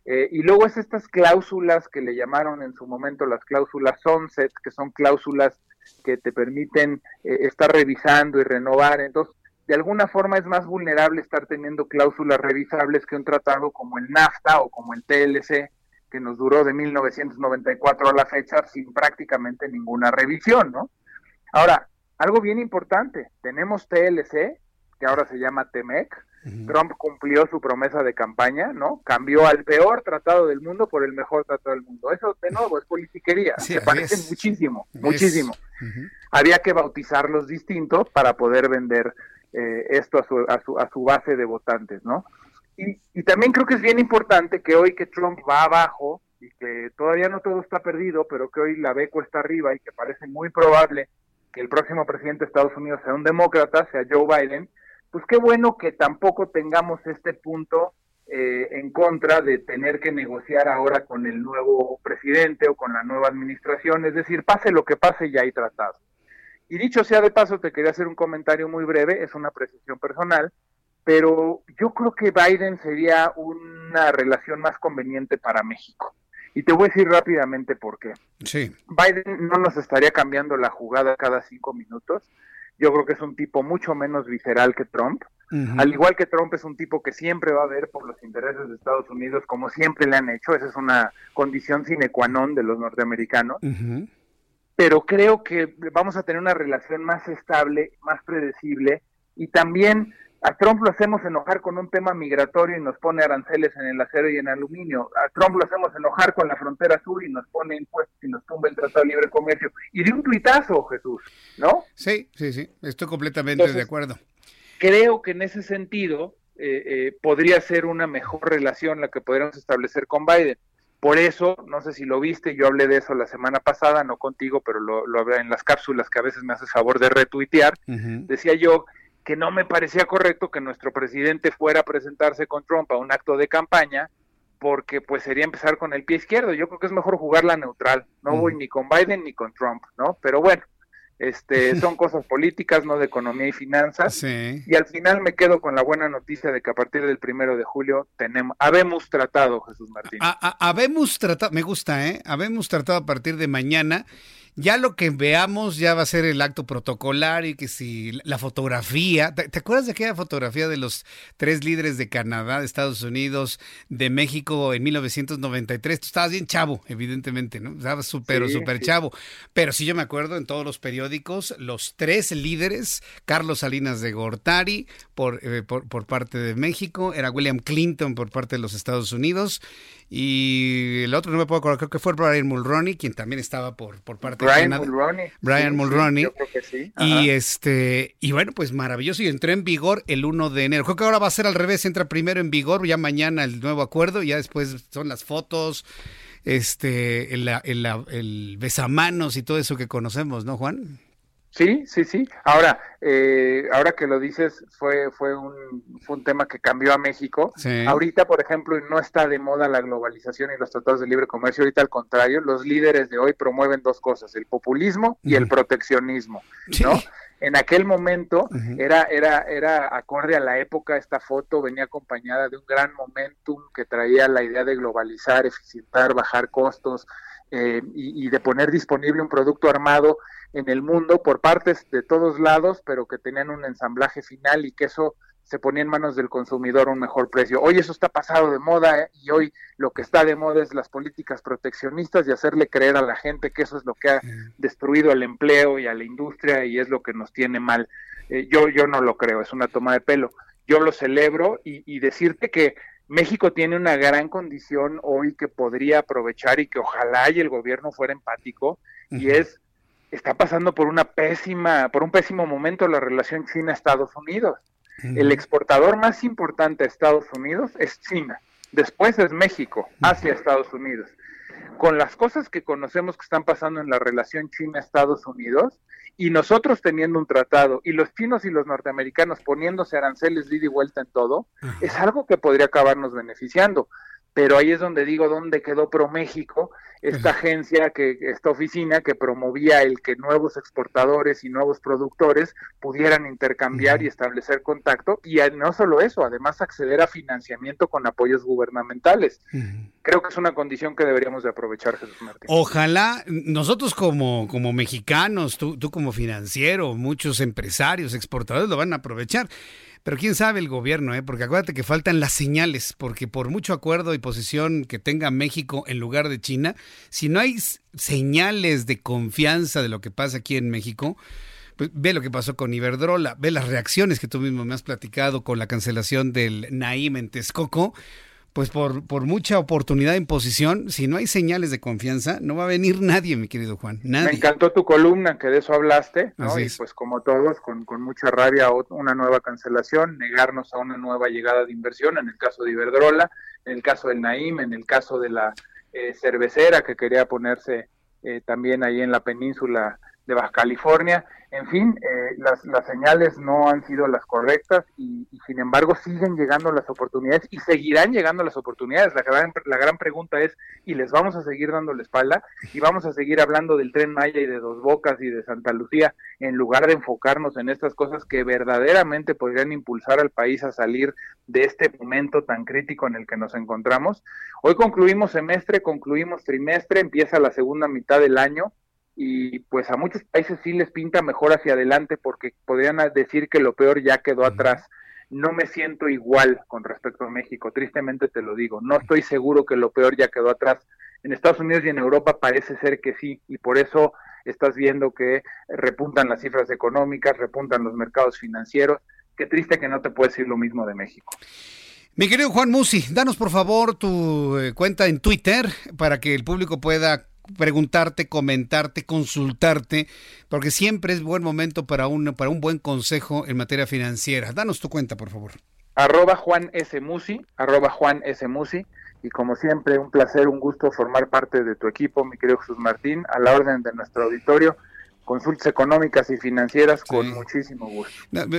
Eh, y luego es estas cláusulas que le llamaron en su momento las cláusulas sunset, que son cláusulas que te permiten eh, estar revisando y renovar. Entonces, de alguna forma es más vulnerable estar teniendo cláusulas revisables que un tratado como el NAFTA o como el TLC, que nos duró de 1994 a la fecha sin prácticamente ninguna revisión, ¿no? Ahora, algo bien importante, tenemos TLC, que ahora se llama TEMEC, Trump cumplió su promesa de campaña, ¿no? Cambió al peor tratado del mundo por el mejor tratado del mundo. Eso, de nuevo, es politiquería. se parecen muchísimo, muchísimo. Había que bautizarlos distintos para poder vender eh, esto a su, a, su, a su base de votantes, ¿no? Y, también creo que es bien importante que hoy que Trump va abajo y que todavía no todo está perdido, pero que hoy la B está arriba y que parece muy probable que el próximo presidente de Estados Unidos sea un demócrata, sea Joe Biden, pues qué bueno que tampoco tengamos este punto eh, en contra de tener que negociar ahora con el nuevo presidente o con la nueva administración, es decir, pase lo que pase, ya hay tratado. Y dicho sea de paso, te quería hacer un comentario muy breve, es una apreciación personal pero yo creo que Biden sería una relación más conveniente para México. Y te voy a decir rápidamente por qué. Sí. Biden no nos estaría cambiando la jugada cada cinco minutos. Yo creo que es un tipo mucho menos visceral que Trump. Al igual que Trump es un tipo que siempre va a ver por los intereses de Estados Unidos, como siempre le han hecho. Esa es una condición sine qua non de los norteamericanos. Pero creo que vamos a tener una relación más estable, más predecible y también a Trump lo hacemos enojar con un tema migratorio y nos pone aranceles en el acero y en aluminio. A Trump lo hacemos enojar con la frontera sur y nos pone impuestos y nos tumba el Tratado de Libre Comercio. Y de un tuitazo, Jesús, ¿no? Sí, sí, sí, estoy completamente de acuerdo. Creo que en ese sentido eh, eh, podría ser una mejor relación la que podríamos establecer con Biden. Por eso, no sé si lo viste, yo hablé de eso la semana pasada, no contigo, pero lo, lo hablé en las cápsulas que a veces me haces favor de retuitear. Decía yo que no me parecía correcto que nuestro presidente fuera a presentarse con Trump a un acto de campaña porque pues sería empezar con el pie izquierdo. Yo creo que es mejor jugarla neutral. No voy ni con Biden ni con Trump, ¿no? Pero bueno, este *laughs* son cosas políticas, no de economía y finanzas. Y al final me quedo con la buena noticia de que a partir del primero de julio tenemos, habemos tratado, Jesús Martín. habemos tratado, me gusta, ¿eh? Habemos tratado a partir de mañana ya lo que veamos ya va a ser el acto protocolar y que si la fotografía, ¿te, acuerdas de aquella fotografía de los tres líderes de Canadá, de Estados Unidos, de México en 1993? Tú estabas bien chavo, evidentemente, ¿no? Estabas súper, súper chavo. Pero sí yo me acuerdo en todos los periódicos, los tres líderes, Carlos Salinas de Gortari por, eh, por, por parte de México, era William Clinton por parte de los Estados Unidos y el otro no me puedo acordar, creo que fue Brian Mulroney, quien también estaba por, por parte Brian de Mulroney. Brian Mulroney. yo creo que sí. Y este, y bueno, pues maravilloso. Y entró en vigor el 1 de enero. Creo que ahora va a ser al revés, entra primero en vigor, ya mañana el nuevo acuerdo, y ya después son las fotos, este, el, el, el besamanos y todo eso que conocemos, ¿no, Juan? Sí, sí, sí. Ahora, eh, ahora que lo dices, fue, fue, un, fue un tema que cambió a México. Ahorita, por ejemplo, no está de moda la globalización y los tratados de libre comercio. Ahorita, al contrario, los líderes de hoy promueven dos cosas, el populismo y el proteccionismo, ¿no? En aquel momento era, era, era acorde a la época, esta foto venía acompañada de un gran momentum que traía la idea de globalizar, eficientar, bajar costos eh, y, y de poner disponible un producto armado en el mundo por partes de todos lados, pero que tenían un ensamblaje final y que eso se ponía en manos del consumidor a un mejor precio. Hoy eso está pasado de moda ¿eh? y hoy lo que está de moda es las políticas proteccionistas y hacerle creer a la gente que eso es lo que ha destruido el empleo y a la industria y es lo que nos tiene mal. Eh, yo, yo no lo creo, es una toma de pelo. Yo lo celebro y, y decirte que México tiene una gran condición hoy que podría aprovechar y que ojalá y el gobierno fuera empático y es está pasando por una pésima, por un pésimo momento la relación China-Estados Unidos. El exportador más importante a Estados Unidos es China, después es México, hacia Estados Unidos. Con las cosas que conocemos que están pasando en la relación China-Estados Unidos, y nosotros teniendo un tratado, y los chinos y los norteamericanos poniéndose aranceles de ida y vuelta en todo, es algo que podría acabarnos beneficiando pero ahí es donde digo dónde quedó ProMéxico, esta agencia que esta oficina que promovía el que nuevos exportadores y nuevos productores pudieran intercambiar y establecer contacto y no solo eso, además acceder a financiamiento con apoyos gubernamentales. Creo que es una condición que deberíamos de aprovechar, Jesús Martín. Ojalá nosotros como como mexicanos, tú tú como financiero, muchos empresarios, exportadores lo van a aprovechar. Pero quién sabe el gobierno, ¿eh? porque acuérdate que faltan las señales, porque por mucho acuerdo y posición que tenga México en lugar de China, si no hay señales de confianza de lo que pasa aquí en México, pues ve lo que pasó con Iberdrola, ve las reacciones que tú mismo me has platicado con la cancelación del Naim en Texcoco pues por, por mucha oportunidad en posición, si no hay señales de confianza, no va a venir nadie, mi querido Juan. Nadie. Me encantó tu columna, que de eso hablaste, ¿no? y pues como todos, con, con, mucha rabia, una nueva cancelación, negarnos a una nueva llegada de inversión, en el caso de Iberdrola, en el caso del Naim, en el caso de la eh, cervecera que quería ponerse eh, también ahí en la península de Baja California. En fin, eh, las, señales no han sido las correctas y, sin embargo siguen llegando las oportunidades y seguirán llegando las oportunidades. La gran, la gran pregunta es, ¿y les vamos a seguir dando la espalda? ¿Y vamos a seguir hablando del tren Maya y de Dos Bocas y de Santa Lucía en lugar de enfocarnos en estas cosas que verdaderamente podrían impulsar al país a salir de este momento tan crítico en el que nos encontramos? Hoy concluimos semestre, concluimos trimestre, empieza la segunda mitad del año y pues a muchos países sí les pinta mejor hacia adelante porque podrían decir que lo peor ya quedó atrás. No me siento igual con respecto a México, tristemente te lo digo, no estoy seguro que lo peor ya quedó atrás. En Estados Unidos y en Europa parece ser que sí, y por eso estás viendo que repuntan las cifras económicas, repuntan los mercados financieros. Qué triste que no te puedes decir lo mismo de México. Mi querido Juan Musi, danos por favor tu eh, cuenta en Twitter para que el público pueda preguntarte, comentarte, consultarte, porque siempre es buen momento para un, para un buen consejo en materia financiera. Danos tu cuenta, por favor. Arroba Juan S. Musi, arroba Juan S. Musi, y como siempre, un placer, un gusto formar parte de tu equipo, mi querido Jesús Martín, a la orden de nuestro auditorio consultas económicas y financieras con muchísimo gusto.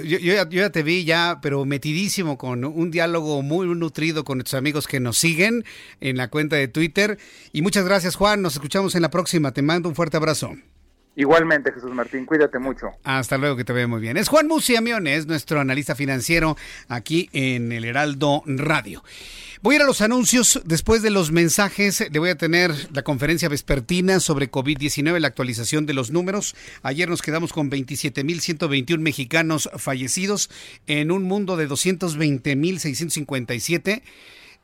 yo, ya, te vi ya, pero metidísimo con un diálogo muy nutrido con nuestros amigos que nos siguen en la cuenta de Twitter. Y muchas gracias, Juan. Nos escuchamos en la próxima. Te mando un fuerte abrazo. Igualmente, Jesús Martín, cuídate mucho. Hasta luego, que te vea muy bien. Es Juan Musi Amiones, nuestro analista financiero aquí en el Heraldo Radio. Voy a ir a los anuncios. Después de los mensajes, le voy a tener la conferencia vespertina sobre COVID-19, la actualización de los números. Ayer nos quedamos con 27.121 mexicanos fallecidos en un mundo de 220.657.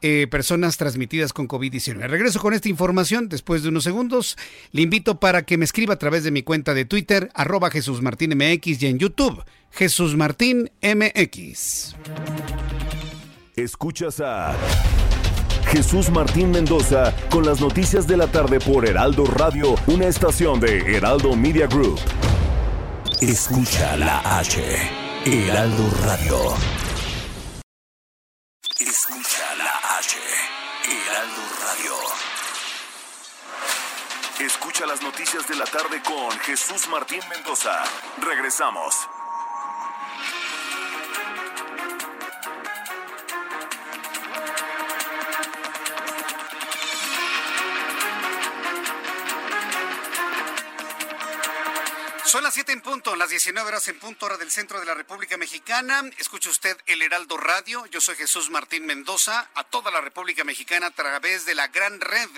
Eh, personas transmitidas con COVID-19. Regreso con esta información después de unos segundos. Le invito para que me escriba a través de mi cuenta de Twitter, arroba Jesús Martín y en YouTube, Jesús Martín MX. Escuchas a Jesús Martín Mendoza con las noticias de la tarde por Heraldo Radio, una estación de Heraldo Media Group. Escucha la H, Heraldo Radio. Escucha la H, Heraldo Radio. Escucha las noticias de la tarde con Jesús Martín Mendoza. Regresamos. Son las 7 en punto, las 19 horas en punto hora del centro de la República Mexicana. Escucha usted el Heraldo Radio. Yo soy Jesús Martín Mendoza, a toda la República Mexicana a través de la gran red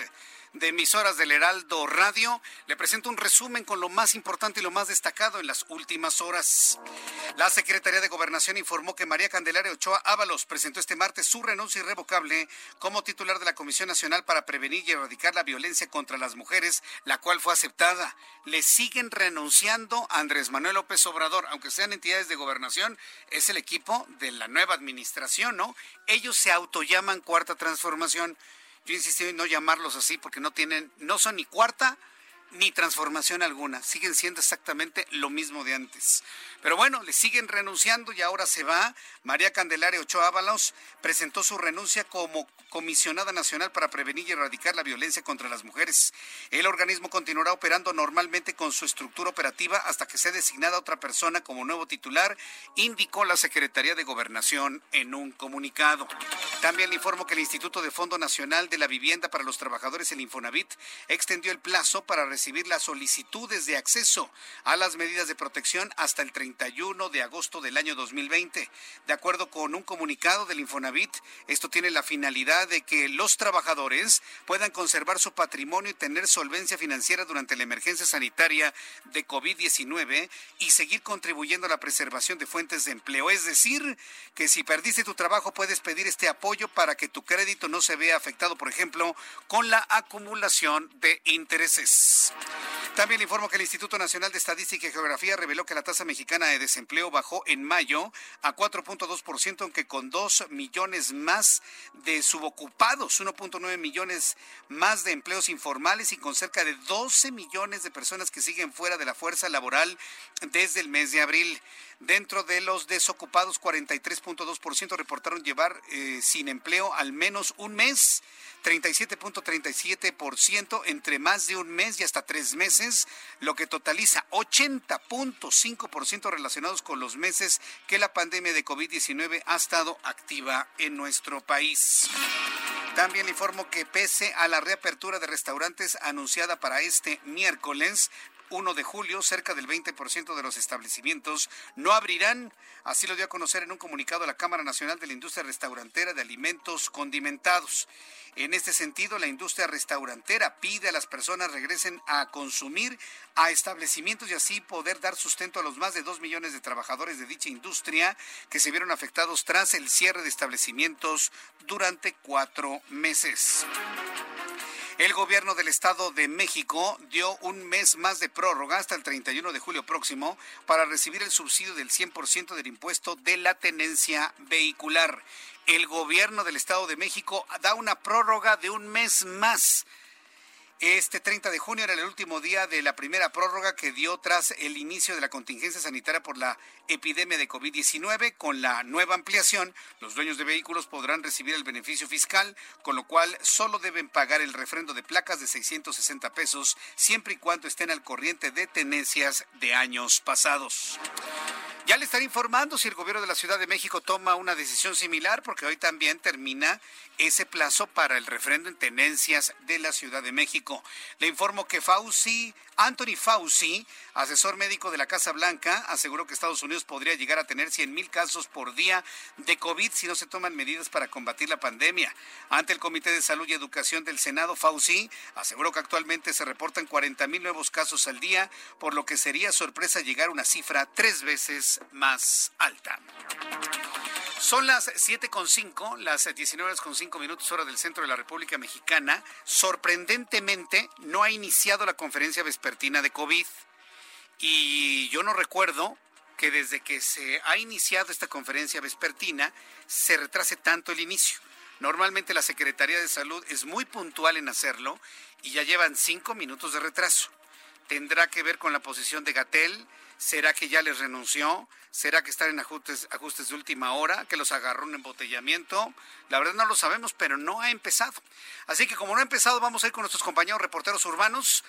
de emisoras del Heraldo Radio. Le presento un resumen con lo más importante y lo más destacado en las últimas horas. La Secretaría de Gobernación informó que María Candelaria Ochoa Ábalos presentó este martes su renuncia irrevocable como titular de la Comisión Nacional para Prevenir y Erradicar la Violencia contra las Mujeres, la cual fue aceptada. Le siguen renunciando Andrés Manuel López Obrador, aunque sean entidades de gobernación, es el equipo de la nueva administración, ¿no? Ellos se autollaman Cuarta Transformación yo insistí en no llamarlos así porque no tienen, no son ni cuarta ni transformación alguna, siguen siendo exactamente lo mismo de antes. Pero bueno, le siguen renunciando y ahora se va. María Candelaria Ochoa Ábalos presentó su renuncia como comisionada nacional para prevenir y erradicar la violencia contra las mujeres. El organismo continuará operando normalmente con su estructura operativa hasta que sea designada otra persona como nuevo titular, indicó la Secretaría de Gobernación en un comunicado. También le informo que el Instituto de Fondo Nacional de la Vivienda para los Trabajadores, el Infonavit, extendió el plazo para recibir las solicitudes de acceso a las medidas de protección hasta el 30 31 de agosto del año 2020. De acuerdo con un comunicado del Infonavit, esto tiene la finalidad de que los trabajadores puedan conservar su patrimonio y tener solvencia financiera durante la emergencia sanitaria de COVID-19 y seguir contribuyendo a la preservación de fuentes de empleo. Es decir, que si perdiste tu trabajo puedes pedir este apoyo para que tu crédito no se vea afectado, por ejemplo, con la acumulación de intereses. También informo que el Instituto Nacional de Estadística y Geografía reveló que la tasa mexicana de Desempleo bajó en mayo a 4.2%, aunque con 2 millones más de subocupados, 1.9 millones más de empleos informales y con cerca de 12 millones de personas que siguen fuera de la fuerza laboral desde el mes de abril. Dentro de los desocupados, 43.2% reportaron llevar eh, sin empleo al menos un mes. 37.37% entre más de un mes y hasta tres meses, lo que totaliza 80.5% relacionados con los meses que la pandemia de COVID-19 ha estado activa en nuestro país. También informo que pese a la reapertura de restaurantes anunciada para este miércoles, 1 de julio, cerca del 20% de los establecimientos no abrirán. Así lo dio a conocer en un comunicado la Cámara Nacional de la Industria Restaurantera de Alimentos Condimentados. En este sentido, la industria restaurantera pide a las personas regresen a consumir a establecimientos y así poder dar sustento a los más de dos millones de trabajadores de dicha industria que se vieron afectados tras el cierre de establecimientos durante cuatro meses. El gobierno del Estado de México dio un mes más de prórroga hasta el 31 de julio próximo para recibir el subsidio del 100% del impuesto de la tenencia vehicular. El gobierno del Estado de México da una prórroga de un mes más este 30 de junio era el último día de la primera prórroga que dio tras el inicio de la contingencia sanitaria por la epidemia de COVID-19. Con la nueva ampliación, los dueños de vehículos podrán recibir el beneficio fiscal, con lo cual solo deben pagar el refrendo de placas de 660 pesos, siempre y cuando estén al corriente de tenencias de años pasados. Ya le estaré informando si el gobierno de la Ciudad de México toma una decisión similar, porque hoy también termina ese plazo para el refrendo en tenencias de la Ciudad de México. Le informo que Fauci, Anthony Fauci, asesor médico de la Casa Blanca, aseguró que Estados Unidos podría llegar a tener 100 mil casos por día de COVID si no se toman medidas para combatir la pandemia. Ante el Comité de Salud y Educación del Senado, Fauci aseguró que actualmente se reportan 40 mil nuevos casos al día, por lo que sería sorpresa llegar a una cifra tres veces más alta. Son las 7.5, las 19 horas con 5 minutos hora del centro de la República Mexicana. Sorprendentemente, no ha iniciado la conferencia vespertina de COVID. Y yo no recuerdo que desde que se ha iniciado esta conferencia vespertina se retrase tanto el inicio. Normalmente la Secretaría de Salud es muy puntual en hacerlo y ya llevan cinco minutos de retraso. Tendrá que ver con la posición de Gatel, ¿Será que ya les renunció? ¿Será que están en ajustes, ajustes de última hora? ¿Que los agarró un embotellamiento? La verdad no lo sabemos, pero no ha empezado. Así que como no ha empezado, vamos a ir con nuestros compañeros reporteros urbanos,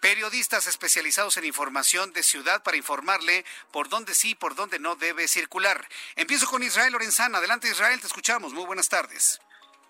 periodistas especializados en información de ciudad para informarle por dónde sí y por dónde no debe circular. Empiezo con Israel Lorenzana. Adelante Israel, te escuchamos. Muy buenas tardes.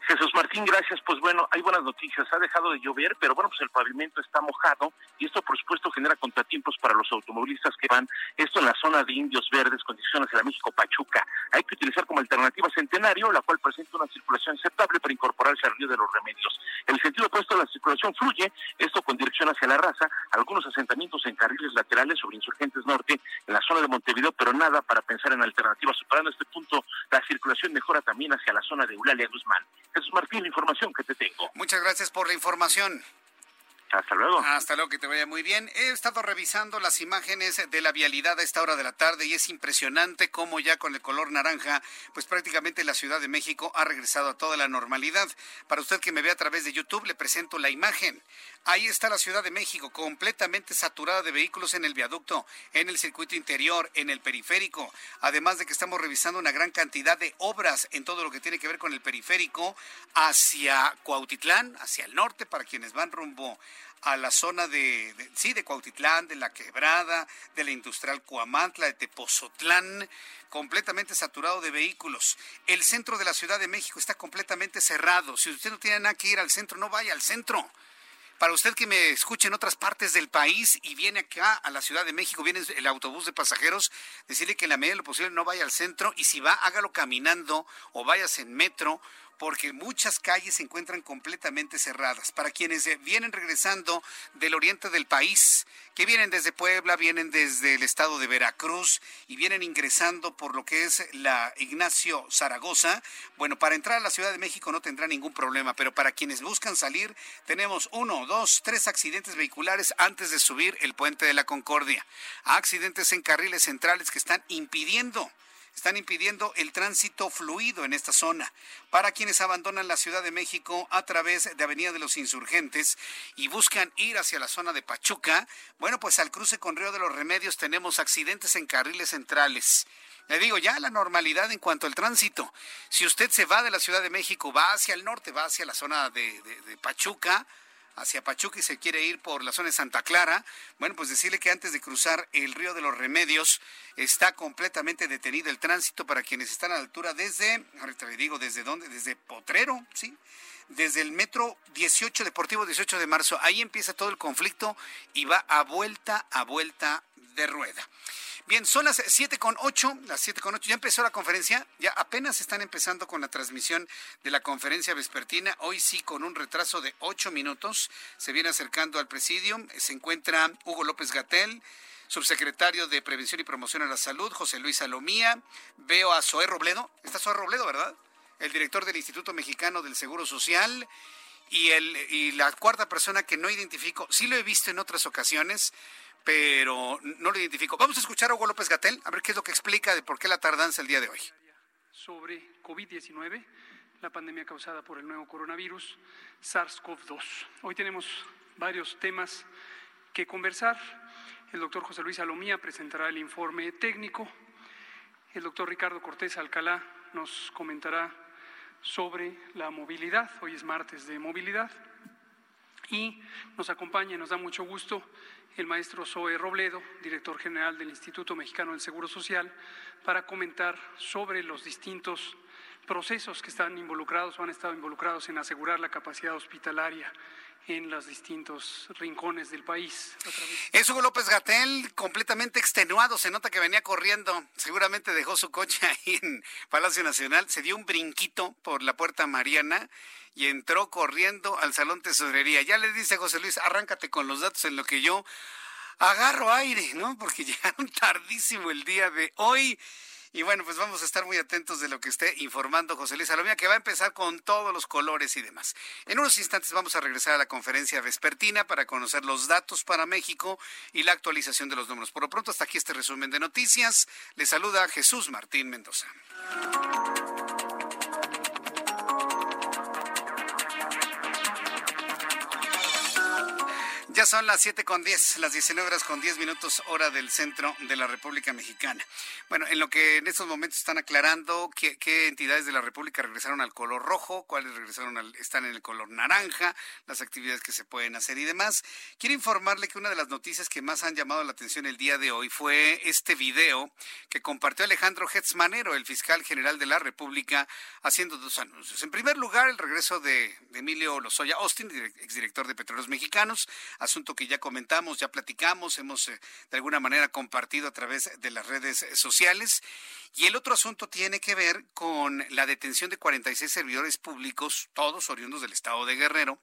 Jesús Martín, gracias. Pues bueno, hay buenas noticias. Ha dejado de llover, pero bueno, pues el pavimento está mojado y esto por supuesto genera contratiempos para los automovilistas que van esto en la zona de Indios Verdes, condiciones de la México Pachuca. Hay que utilizar como alternativa Centenario, la cual presenta una circulación aceptable para incorporarse al río de los remedios. El sentido opuesto de la circulación fluye, esto con dirección hacia la raza, algunos asentamientos en carriles laterales sobre Insurgentes Norte, en la zona de Montevideo, pero nada para pensar en alternativas. Superando este punto, la circulación mejora también hacia la zona de Eulalia Guzmán. Jesús Martín, la información que te tengo. Muchas gracias por la información. Hasta luego. Hasta luego, que te vaya muy bien. He estado revisando las imágenes de la vialidad a esta hora de la tarde y es impresionante cómo ya con el color naranja, pues prácticamente la Ciudad de México ha regresado a toda la normalidad. Para usted que me ve a través de YouTube, le presento la imagen. Ahí está la Ciudad de México, completamente saturada de vehículos en el viaducto, en el circuito interior, en el periférico. Además de que estamos revisando una gran cantidad de obras en todo lo que tiene que ver con el periférico hacia Cuautitlán, hacia el norte, para quienes van rumbo a la zona de, sí, de Cuautitlán, de La Quebrada, de la Industrial Cuamantla, de Tepozotlán, completamente saturado de vehículos. El centro de la Ciudad de México está completamente cerrado. Si usted no tiene nada que ir al centro, no vaya al centro. Para usted que me escuche en otras partes del país y viene acá a la Ciudad de México, viene el autobús de pasajeros, decirle que en la medida de lo posible no vaya al centro y si va, hágalo caminando o vayas en metro porque muchas calles se encuentran completamente cerradas. Para quienes vienen regresando del oriente del país, que vienen desde Puebla, vienen desde el estado de Veracruz y vienen ingresando por lo que es la Ignacio Zaragoza, bueno, para entrar a la Ciudad de México no tendrá ningún problema, pero para quienes buscan salir, tenemos uno, dos, tres accidentes vehiculares antes de subir el puente de la Concordia. Accidentes en carriles centrales que están impidiendo están impidiendo el tránsito fluido en esta zona. Para quienes abandonan la Ciudad de México a través de Avenida de los Insurgentes y buscan ir hacia la zona de Pachuca, bueno, pues al cruce con Río de los Remedios tenemos accidentes en carriles centrales. Le digo, ya la normalidad en cuanto al tránsito. Si usted se va de la Ciudad de México, va hacia el norte, va hacia la zona de, Pachuca, hacia Pachuca y se quiere ir por la zona de Santa Clara, bueno, pues decirle que antes de cruzar el río de los Remedios está completamente detenido el tránsito para quienes están a la altura desde, ahorita le digo, desde dónde, desde Potrero, ¿sí? desde el metro 18, Deportivo 18 de marzo. Ahí empieza todo el conflicto y va a vuelta a vuelta de rueda. Bien, son las siete con ocho, las siete con ocho. Ya empezó la conferencia, ya apenas están empezando con la transmisión de la conferencia vespertina. Hoy sí, con un retraso de ocho minutos, se viene acercando al presidium. Se encuentra Hugo López Gatel, subsecretario de Prevención y Promoción a la Salud, José Luis Salomía. Veo a Zoé Robledo. Está Zoé Robledo, ¿verdad? El director del Instituto Mexicano del Seguro Social. Y, el, y la cuarta persona que no identifico, sí lo he visto en otras ocasiones, pero no lo identifico. Vamos a escuchar a Hugo López Gatel, a ver qué es lo que explica de por qué la tardanza el día de hoy. Sobre COVID-19, la pandemia causada por el nuevo coronavirus, SARS-CoV-2. Hoy tenemos varios temas que conversar. El doctor José Luis Alomía presentará el informe técnico. El doctor Ricardo Cortés Alcalá nos comentará sobre la movilidad. Hoy es martes de movilidad. Y nos acompaña y nos da mucho gusto el maestro Zoe Robledo, director general del Instituto Mexicano del Seguro Social, para comentar sobre los distintos procesos que están involucrados o han estado involucrados en asegurar la capacidad hospitalaria en los distintos rincones del país. Es Hugo López Gatel, completamente extenuado, se nota que venía corriendo, seguramente dejó su coche *laughs* ahí en Palacio Nacional, se dio un brinquito por la puerta Mariana y entró corriendo al salón tesorería. Ya le dice José Luis, arráncate con los datos en lo que yo agarro aire, ¿no? Porque *laughs* llegaron tardísimo el día de hoy. Y bueno, pues vamos a estar muy atentos de lo que esté informando José Luis Salomía, que va a empezar con todos los colores y demás. En unos instantes vamos a regresar a la conferencia vespertina para conocer los datos para México y la actualización de los números. Por lo pronto, hasta aquí este resumen de noticias. Le saluda Jesús Martín Mendoza. Ya son las 7 con 10, las 19 horas con 10 minutos hora del centro de la República Mexicana. Bueno, en lo que en estos momentos están aclarando qué, entidades de la República regresaron al color rojo, cuáles regresaron al, están en el color naranja, las actividades que se pueden hacer y demás. Quiero informarle que una de las noticias que más han llamado la atención el día de hoy fue este video que compartió Alejandro Hetzmanero, el fiscal general de la República, haciendo dos anuncios. En primer lugar, el regreso de, Emilio Lozoya Austin, exdirector de Petróleos Mexicanos, asunto que ya comentamos, ya platicamos, hemos eh, de alguna manera compartido a través de las redes eh, sociales. Y el otro asunto tiene que ver con la detención de 46 servidores públicos, todos oriundos del estado de Guerrero,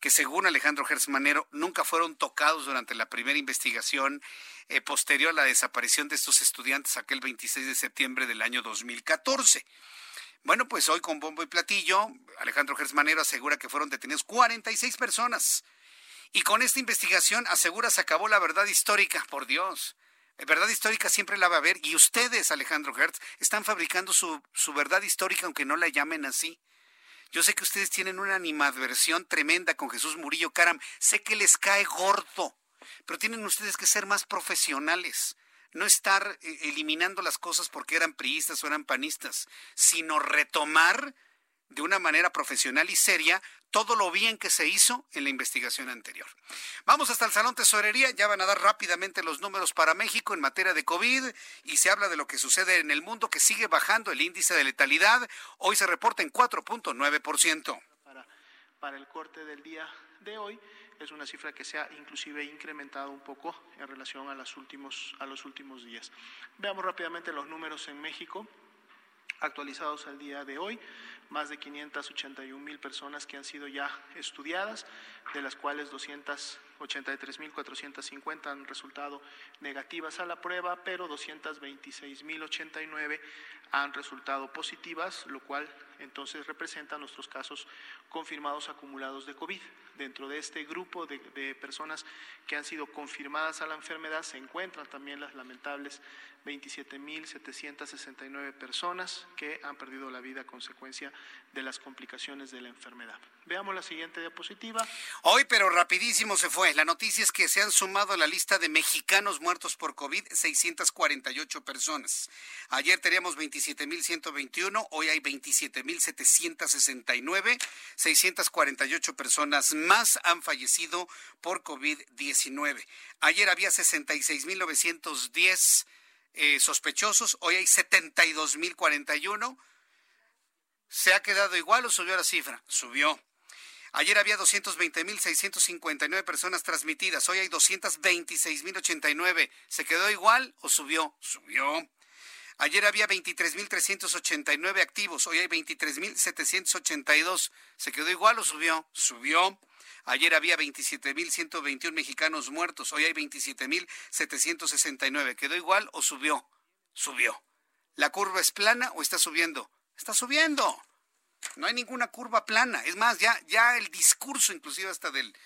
que según Alejandro Gersmanero nunca fueron tocados durante la primera investigación eh, posterior a la desaparición de estos estudiantes aquel 26 de septiembre del año 2014. Bueno, pues hoy con bombo y platillo, Alejandro Gersmanero asegura que fueron detenidos 46 personas y con esta investigación asegura se acabó la verdad histórica, por Dios. Verdad histórica siempre la va a haber y ustedes, Alejandro Hertz, están fabricando su, su verdad histórica aunque no la llamen así. Yo sé que ustedes tienen una animadversión tremenda con Jesús Murillo Caram. Sé que les cae gordo, pero tienen ustedes que ser más profesionales. No estar eh, eliminando las cosas porque eran priistas o eran panistas, sino retomar de una manera profesional y seria todo lo bien que se hizo en la investigación anterior. Vamos hasta el Salón Tesorería, ya van a dar rápidamente los números para México en materia de COVID y se habla de lo que sucede en el mundo que sigue bajando el índice de letalidad, hoy se reporta en 4.9%. Para, para el corte del día de hoy es una cifra que se ha inclusive incrementado un poco en relación a los últimos, a los últimos días. Veamos rápidamente los números en México actualizados al día de hoy más de 581 mil personas que han sido ya estudiadas, de las cuales 283.450 han resultado negativas a la prueba, pero 226.089 han resultado positivas, lo cual entonces representa nuestros casos confirmados acumulados de COVID. Dentro de este grupo de, personas que han sido confirmadas a la enfermedad se encuentran también las lamentables 27.769 personas que han perdido la vida a consecuencia de las complicaciones de la enfermedad. Veamos la siguiente diapositiva. Hoy, pero rapidísimo se fue. La noticia es que se han sumado a la lista de mexicanos muertos por COVID 648 personas. Ayer teníamos 27.121, hoy hay 27.769. 648 personas más han fallecido por COVID-19. Ayer había 66.910 eh, sospechosos, hoy hay 72.041 ¿Se ha quedado igual o subió la cifra? Subió. Ayer había 220.659 personas transmitidas, hoy hay 226.089. ¿Se quedó igual o subió? Subió. Ayer había 23.389 activos, hoy hay 23.782. ¿Se quedó igual o subió? Subió. Ayer había 27.121 mexicanos muertos, hoy hay 27.769. ¿Quedó igual o subió? Subió. ¿La curva es plana o está subiendo? Está subiendo. No hay ninguna curva plana. Es más, ya, ya el discurso, inclusive hasta del,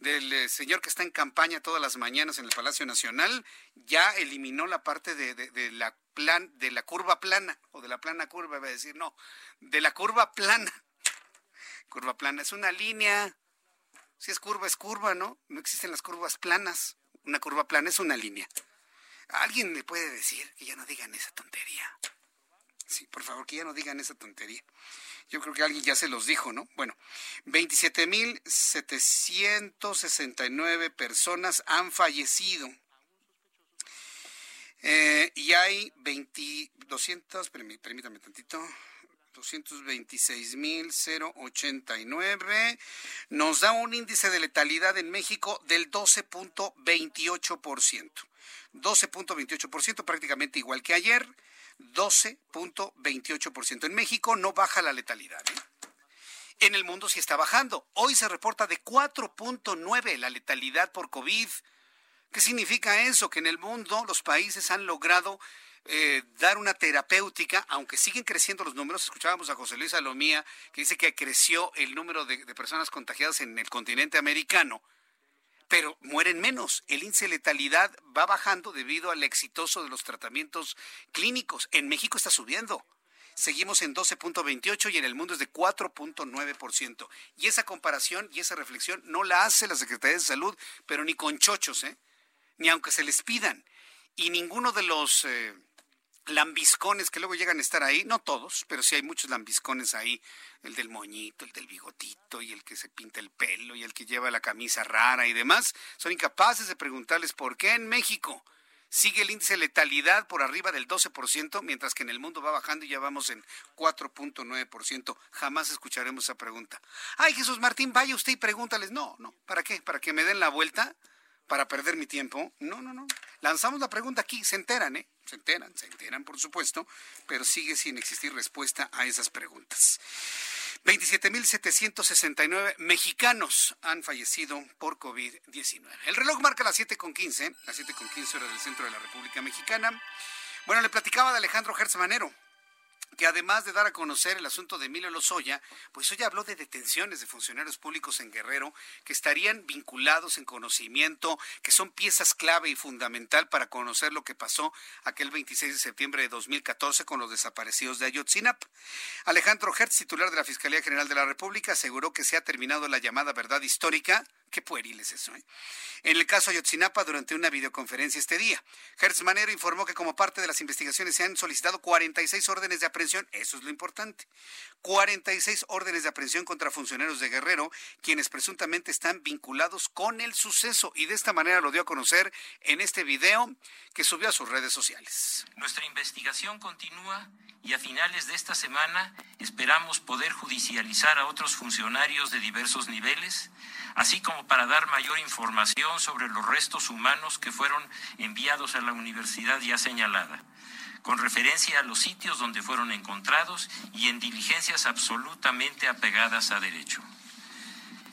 del eh, señor que está en campaña todas las mañanas en el Palacio Nacional, ya eliminó la parte de, de, la plan, de la curva plana, o de la plana curva, voy a decir, no, de la curva plana. *laughs* Curva plana es una línea. Si es curva, es curva, ¿no? No existen las curvas planas. Una curva plana es una línea. ¿Alguien le puede decir que ya no digan esa tontería? Sí, por favor, que ya no digan esa tontería. Yo creo que alguien ya se los dijo, ¿no? Bueno, 27.769 personas han fallecido. Eh, y hay 20, 200, permítame tantito, 226.089. Nos da un índice de letalidad en México del 12.28%. 12.28%, prácticamente igual que ayer. 12.28%. En México no baja la letalidad. ¿eh? En el mundo sí está bajando. Hoy se reporta de 4.9 la letalidad por COVID. ¿Qué significa eso? Que en el mundo los países han logrado eh, dar una terapéutica, aunque siguen creciendo los números. Escuchábamos a José Luis Salomía que dice que creció el número de personas contagiadas en el continente americano pero mueren menos. El índice de letalidad va bajando debido al exitoso de los tratamientos clínicos. En México está subiendo. Seguimos en 12.28 y en el mundo es de 4.9%. Y esa comparación y esa reflexión no la hace la Secretaría de Salud, pero ni con chochos, ¿eh? ni aunque se les pidan. Y ninguno de los... Eh, lambiscones que luego llegan a estar ahí, no todos, pero sí hay muchos lambiscones ahí, el del moñito, el del bigotito y el que se pinta el pelo y el que lleva la camisa rara y demás, son incapaces de preguntarles por qué en México sigue el índice de letalidad por arriba del 12%, mientras que en el mundo va bajando y ya vamos en 4.9%. Jamás escucharemos esa pregunta. Ay, Jesús Martín, vaya usted y pregúntales. No, no, ¿para qué? ¿Para que me den la vuelta? ¿Para perder mi tiempo? No, no, no. Lanzamos la pregunta aquí, se enteran, ¿eh? se enteran, se enteran por supuesto, pero sigue sin existir respuesta a esas preguntas. 27.769 mexicanos han fallecido por COVID-19. El reloj marca las 7.15, las 7.15 horas del centro de la República Mexicana. Bueno, le platicaba de Alejandro Gertz Manero que además de dar a conocer el asunto de Emilio Lozoya, pues hoy habló de detenciones de funcionarios públicos en Guerrero que estarían vinculados en conocimiento, que son piezas clave y fundamental para conocer lo que pasó aquel 26 de septiembre de 2014 con los desaparecidos de Ayotzinap. Alejandro Hertz, titular de la Fiscalía General de la República, aseguró que se ha terminado la llamada verdad histórica Qué pueril es eso, ¿eh? En el caso Ayotzinapa, durante una videoconferencia este día, Hertz Manero informó que como parte de las investigaciones se han solicitado 46 órdenes de aprehensión, eso es lo importante, 46 órdenes de aprehensión contra funcionarios de Guerrero, quienes presuntamente están vinculados con el suceso, y de esta manera lo dio a conocer en este video que subió a sus redes sociales. Nuestra investigación continúa y a finales de esta semana esperamos poder judicializar a otros funcionarios de diversos niveles, así como para dar mayor información sobre los restos humanos que fueron enviados a la universidad ya señalada, con referencia a los sitios donde fueron encontrados y en diligencias absolutamente apegadas a derecho.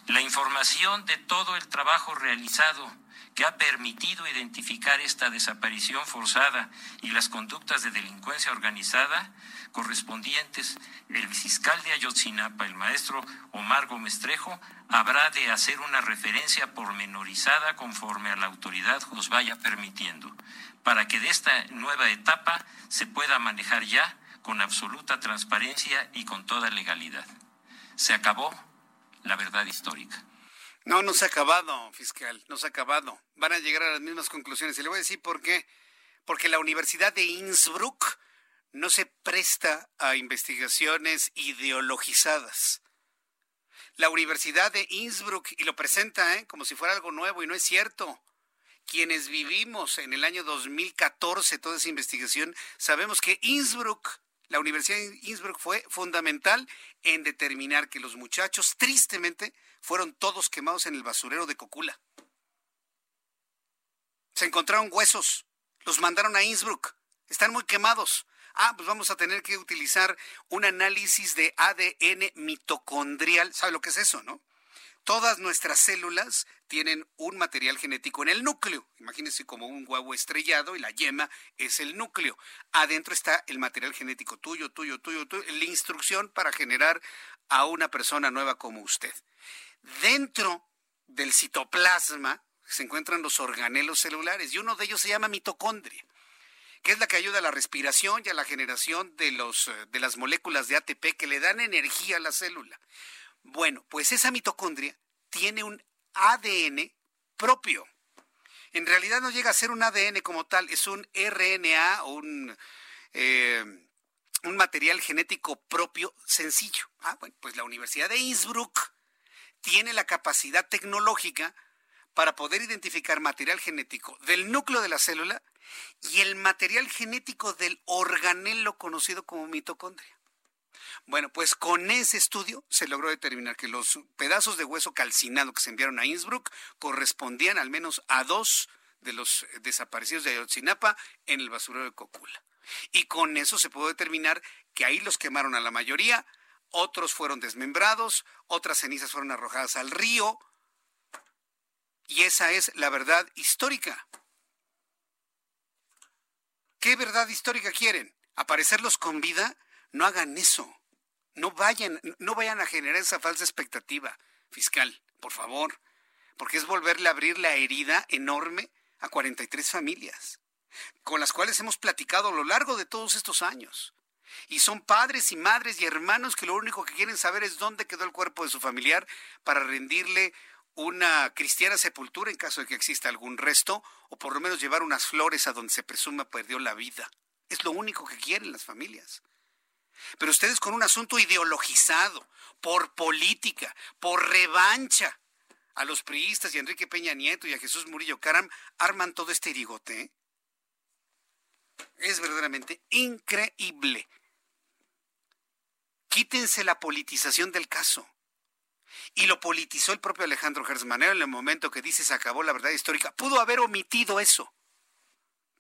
La información de todo el trabajo realizado que ha permitido identificar esta desaparición forzada y las conductas de delincuencia organizada correspondientes, el fiscal de Ayotzinapa, el maestro Omar Gómez Trejo, habrá de hacer una referencia pormenorizada conforme a la autoridad los vaya permitiendo, para que de esta nueva etapa se pueda manejar ya con absoluta transparencia y con toda legalidad. Se acabó la verdad histórica. No, no se ha acabado, fiscal, no se ha acabado. Van a llegar a las mismas conclusiones. Y le voy a decir por qué. Porque la Universidad de Innsbruck no se presta a investigaciones ideologizadas. La Universidad de Innsbruck, y lo presenta ¿eh? como si fuera algo nuevo, y no es cierto. Quienes vivimos en el año 2014 toda esa investigación, sabemos que Innsbruck, La Universidad de Innsbruck fue fundamental en determinar que los muchachos, tristemente, fueron todos quemados en el basurero de Cocula. Se encontraron huesos, los mandaron a Innsbruck, están muy quemados. Ah, pues vamos a tener que utilizar un análisis de ADN mitocondrial. ¿Sabe lo que es eso, no? Todas nuestras células tienen un material genético en el núcleo. Imagínense como un huevo estrellado y la yema es el núcleo. Adentro está el material genético tuyo, tuyo, tuyo, tuyo, la instrucción para generar a una persona nueva como usted. Dentro del citoplasma se encuentran los organelos celulares y uno de ellos se llama mitocondria que es la que ayuda a la respiración y a la generación de, los, eh, de las moléculas de ATP que le dan energía a la célula. Bueno, pues esa mitocondria tiene un ADN propio. En realidad no llega a ser un ADN como tal, es un RNA o un, eh, un material genético propio sencillo. Ah, bueno, pues la Universidad de Innsbruck tiene la capacidad tecnológica para poder identificar material genético del núcleo de la célula y el material genético del organelo conocido como mitocondria. Bueno, pues con ese estudio se logró determinar que los pedazos de hueso calcinado que se enviaron a Innsbruck correspondían al menos a dos de los desaparecidos de Ayotzinapa en el basurero de Cocula. Y con eso se pudo determinar que ahí los quemaron a la mayoría, otros fueron desmembrados, otras cenizas fueron arrojadas al río. Y esa es la verdad histórica. ¿Qué verdad histórica quieren? ¿Aparecerlos con vida? No hagan eso. No vayan, no vayan a generar esa falsa expectativa fiscal, por favor, porque es volverle a abrir la herida enorme a 43 familias, con las cuales hemos platicado a lo largo de todos estos años. Y son padres y madres y hermanos que lo único que quieren saber es dónde quedó el cuerpo de su familiar para rendirle una cristiana sepultura en caso de que exista algún resto, o por lo menos llevar unas flores a donde se presuma perdió la vida. Es lo único que quieren las familias. Pero ustedes con un asunto ideologizado, por política, por revancha, a los priistas y a Enrique Peña Nieto y a Jesús Murillo Caram, arman todo este irigote. Es verdaderamente increíble. Quítense la politización del caso. Y lo politizó el propio Alejandro Gersmanero en el momento que dice se acabó la verdad histórica. Pudo haber omitido eso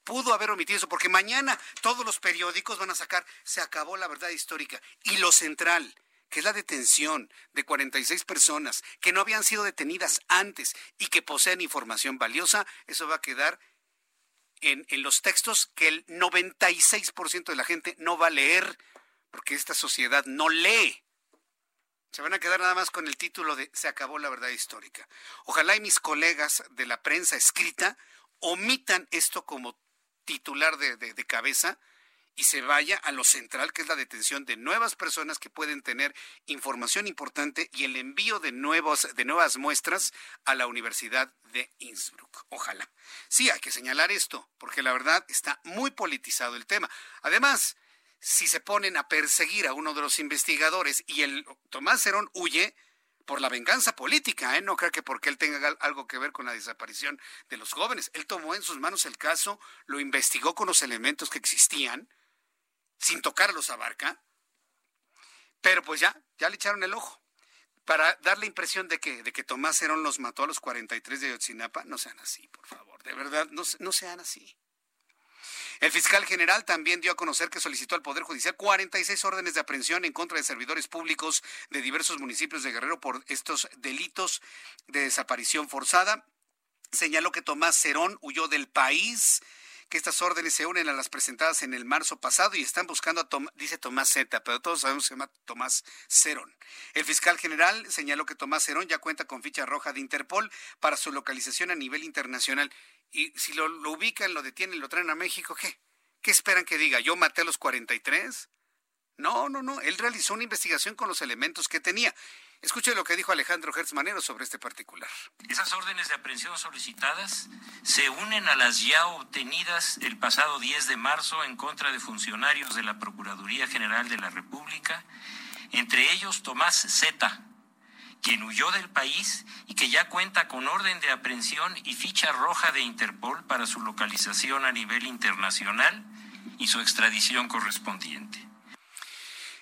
pudo haber omitido eso, porque mañana todos los periódicos van a sacar, se acabó la verdad histórica. Y lo central, que es la detención de 46 personas que no habían sido detenidas antes y que poseen información valiosa, eso va a quedar en, en los textos que el 96% de la gente no va a leer, porque esta sociedad no lee. Se van a quedar nada más con el título de Se acabó la verdad histórica. Ojalá y mis colegas de la prensa escrita omitan esto como titular de, cabeza y se vaya a lo central, que es la detención de nuevas personas que pueden tener información importante y el envío de, nuevos, de nuevas muestras a la Universidad de Innsbruck. Ojalá. Sí, hay que señalar esto, porque la verdad está muy politizado el tema. Además, si se ponen a perseguir a uno de los investigadores y el Tomás Cerón huye, por la venganza política, ¿eh? No creo que porque él tenga algo que ver con la desaparición de los jóvenes. Él tomó en sus manos el caso, lo investigó con los elementos que existían, sin tocarlos a Barca, pero pues ya, ya le echaron el ojo. Para dar la impresión de que, de que Tomás Herón los mató a los 43 de Yotzinapa, no sean así, por favor, de verdad, no, no sean así. El fiscal general también dio a conocer que solicitó al Poder Judicial 46 órdenes de aprehensión en contra de servidores públicos de diversos municipios de Guerrero por estos delitos de desaparición forzada. Señaló que Tomás Cerón huyó del país que estas órdenes se unen a las presentadas en el marzo pasado y están buscando a Tomás, dice Tomás Zeta, pero todos sabemos que se llama Tomás Cerón. El fiscal general señaló que Tomás Cerón ya cuenta con ficha roja de Interpol para su localización a nivel internacional. Y si lo, ubican, lo detienen, lo traen a México, ¿qué? ¿Qué esperan que diga? ¿Yo maté a los 43? No, no, no. Él realizó una investigación con los elementos que tenía. Escuche lo que dijo Alejandro Hertz Manero sobre este particular. Esas órdenes de aprehensión solicitadas se unen a las ya obtenidas el pasado 10 de marzo en contra de funcionarios de la Procuraduría General de la República, entre ellos Tomás Zeta, quien huyó del país y que ya cuenta con orden de aprehensión y ficha roja de Interpol para su localización a nivel internacional y su extradición correspondiente.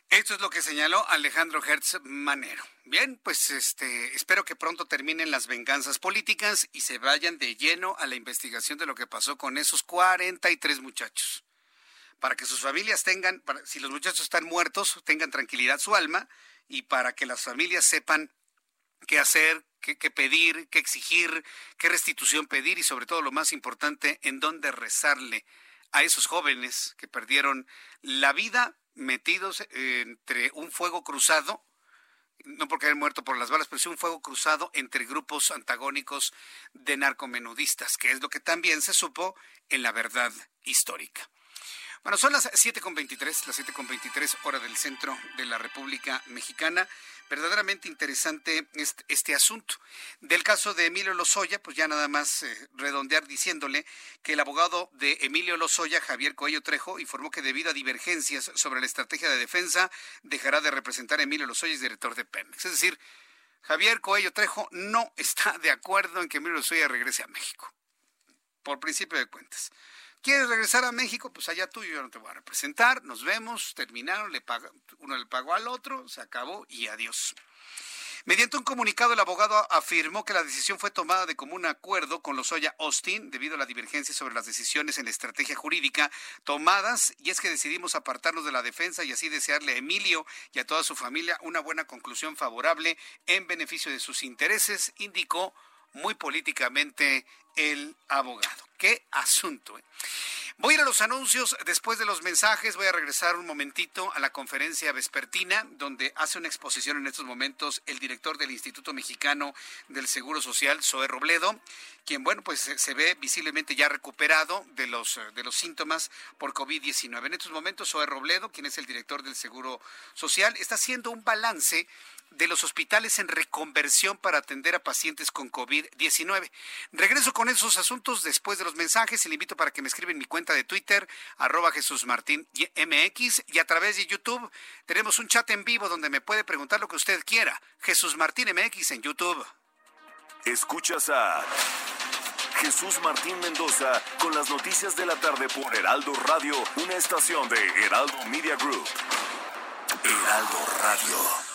Esto es lo que señaló Alejandro Hertz Manero. Bien, pues este, espero que pronto terminen las venganzas políticas y se vayan de lleno a la investigación de lo que pasó con esos 43 muchachos. Para que sus familias tengan, si los muchachos están muertos, tengan tranquilidad su alma y para que las familias sepan qué hacer, qué, pedir, qué exigir, qué restitución pedir y sobre todo lo más importante, en dónde rezarle a esos jóvenes que perdieron la vida metidos entre un fuego cruzado, no porque hayan muerto por las balas, pero sí un fuego cruzado entre grupos antagónicos de narcomenudistas, que es lo que también se supo en la verdad histórica. Bueno, son las 7.23, las 7.23 hora del centro de la República Mexicana verdaderamente interesante este, este, asunto. Del caso de Emilio Lozoya, pues ya nada más eh, redondear diciéndole que el abogado de Emilio Lozoya, Javier Coello Trejo, informó que debido a divergencias sobre la estrategia de defensa, dejará de representar a Emilio Lozoya, es director de Pemex. Es decir, Javier Coello Trejo no está de acuerdo en que Emilio Lozoya regrese a México, por principio de cuentas. ¿Quieres regresar a México? Pues allá tú, yo no te voy a representar. Nos vemos, terminaron, le paga, uno le pagó al otro, se acabó y adiós. Mediante un comunicado, el abogado afirmó que la decisión fue tomada de común acuerdo con Lozoya Austin debido a la divergencia sobre las decisiones en estrategia jurídica tomadas y es que decidimos apartarnos de la defensa y así desearle a Emilio y a toda su familia una buena conclusión favorable en beneficio de sus intereses, indicó muy políticamente el abogado. Qué asunto. Eh? Voy a ir a los anuncios después de los mensajes. Voy a regresar un momentito a la conferencia vespertina, donde hace una exposición en estos momentos el director del Instituto Mexicano del Seguro Social, Zoe Robledo, quien, bueno, pues se ve visiblemente ya recuperado de los, de los síntomas por COVID-19. En estos momentos, Zoe Robledo, quien es el director del Seguro Social, está haciendo un balance de los hospitales en reconversión para atender a pacientes con COVID-19. Regreso con esos asuntos después de los mensajes y le invito para que me escriba en mi cuenta de Twitter, arroba Jesús Martín y a través de YouTube tenemos un chat en vivo donde me puede preguntar lo que usted quiera. Jesús Martín MX en YouTube. Escuchas a Jesús Martín Mendoza con las noticias de la tarde por Heraldo Radio, una estación de Heraldo Media Group. Heraldo Radio.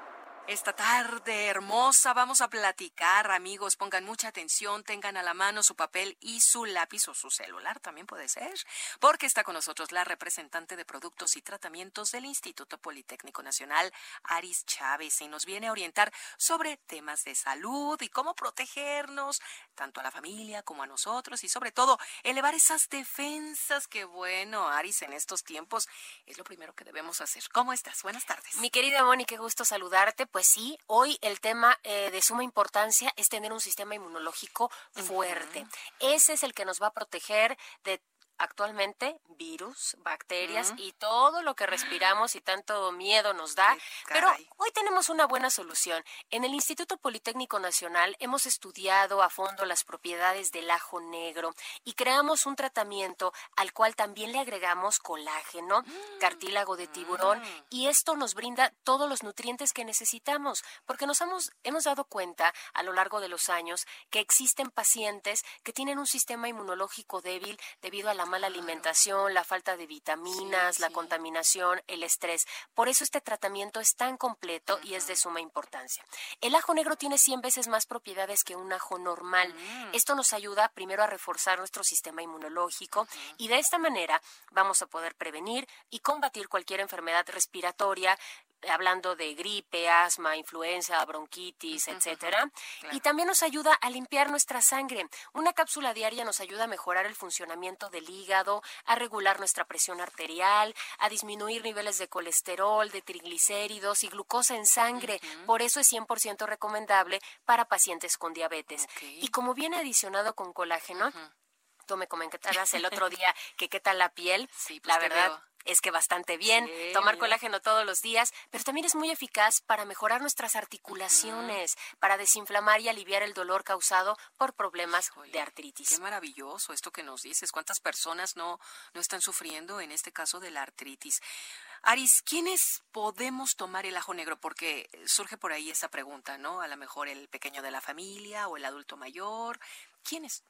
Esta tarde hermosa vamos a platicar, amigos. Pongan mucha atención, tengan a la mano su papel y su lápiz o su celular, también puede ser, porque está con nosotros la representante de productos y tratamientos del Instituto Politécnico Nacional, Aris Chávez, y nos viene a orientar sobre temas de salud y cómo protegernos, tanto a la familia como a nosotros, y sobre todo elevar esas defensas que, bueno, Aris, en estos tiempos es lo primero que debemos hacer. ¿Cómo estás? Buenas tardes. Mi querida Moni, qué gusto saludarte. Pues pues sí, hoy el tema eh, de suma importancia es tener un sistema inmunológico fuerte. Ese es el que nos va a proteger de actualmente virus, bacterias y todo lo que respiramos y tanto miedo nos da. Pero hoy tenemos una buena solución. En el Instituto Politécnico Nacional hemos estudiado a fondo las propiedades del ajo negro y creamos un tratamiento al cual también le agregamos colágeno, mm. cartílago de tiburón mm. y esto nos brinda todos los nutrientes que necesitamos porque nos hemos, hemos dado cuenta a lo largo de los años que existen pacientes que tienen un sistema inmunológico débil debido a la mala alimentación, la falta de vitaminas, la contaminación, el estrés. Por eso este tratamiento es tan completo y es de suma importancia. El ajo negro tiene 100 veces más propiedades que un ajo normal. Mm. Esto nos ayuda primero a reforzar nuestro sistema inmunológico y de esta manera vamos a poder prevenir y combatir cualquier enfermedad respiratoria, hablando de gripe, asma, influenza, bronquitis, etcétera. Y también nos ayuda a limpiar nuestra sangre. Una cápsula diaria nos ayuda a mejorar el funcionamiento del hígado, a regular nuestra presión arterial, a disminuir niveles de colesterol, de triglicéridos y glucosa en sangre. Por eso es 100% recomendable para pacientes con diabetes. Y como viene adicionado con colágeno, Tú me comentabas el otro día que qué tal la piel. Sí, pues la verdad. veo. Es que bastante bien, Sí, tomar colágeno todos los días, pero también es muy eficaz para mejorar nuestras articulaciones, para desinflamar y aliviar el dolor causado por problemas de artritis. Qué maravilloso esto que nos dices. ¿Cuántas personas no, no están sufriendo en este caso de la artritis? Aris, ¿quiénes podemos tomar el ajo negro? Porque surge por ahí esa pregunta, ¿no? A lo mejor el pequeño de la familia o el adulto mayor. ¿Quiénes?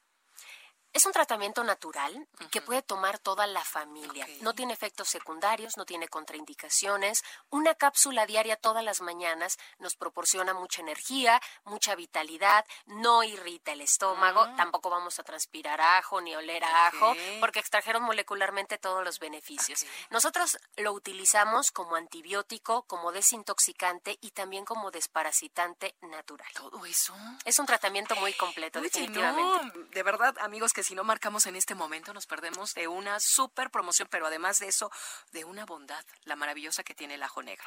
Es un tratamiento natural que puede tomar toda la familia. No tiene efectos secundarios, no tiene contraindicaciones. Una cápsula diaria todas las mañanas nos proporciona mucha energía, mucha vitalidad, no irrita el estómago, tampoco vamos a transpirar ajo ni oler a ajo, porque extrajeron molecularmente todos los beneficios. Nosotros lo utilizamos como antibiótico, como desintoxicante y también como desparasitante natural. Todo eso. Es un tratamiento muy completo, Oye, definitivamente. no, de verdad, amigos, que si no marcamos en este momento nos perdemos de una super promoción, pero además de eso, de una bondad, la maravillosa que tiene el ajo negro.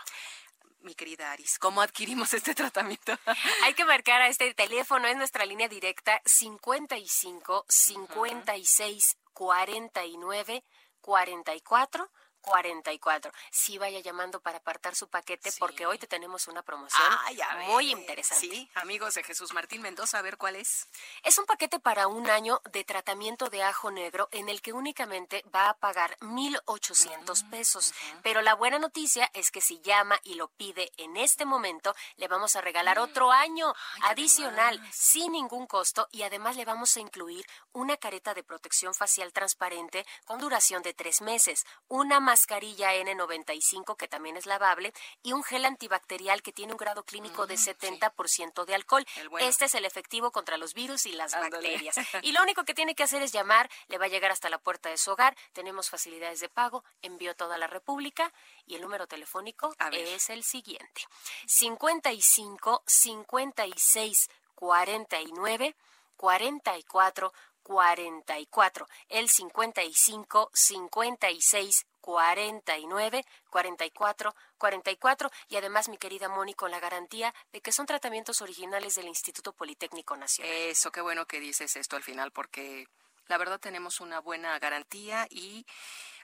Mi querida Aris, ¿cómo adquirimos este tratamiento? *laughs* Hay que marcar a este teléfono, es nuestra línea directa 55 56 49 44 44. Sí, vaya llamando para apartar su paquete porque hoy te tenemos una promoción Ay, a muy interesante. Sí, amigos de Jesús Martín Mendoza, a ver cuál es. Es un paquete para un año de tratamiento de ajo negro en el que únicamente va a pagar 1,800 pesos. Pero la buena noticia es que si llama y lo pide en este momento, le vamos a regalar otro año adicional sin ningún costo y además le vamos a incluir una careta de protección facial transparente con duración de tres meses, una mascarilla N95 que también es lavable y un gel antibacterial que tiene un grado clínico de 70% de alcohol. bueno. Este es el efectivo contra los virus y las bacterias. *laughs* Y lo único que tiene que hacer es llamar, le va a llegar hasta la puerta de su hogar. Tenemos facilidades de pago, envío a toda la República y el número telefónico es el siguiente: 55 56 49 44 44. El 55 56 49 44 44 y además mi querida Moni con la garantía de que son tratamientos originales del Instituto Politécnico Nacional. Eso, qué bueno que dices esto al final, porque la verdad tenemos una buena garantía y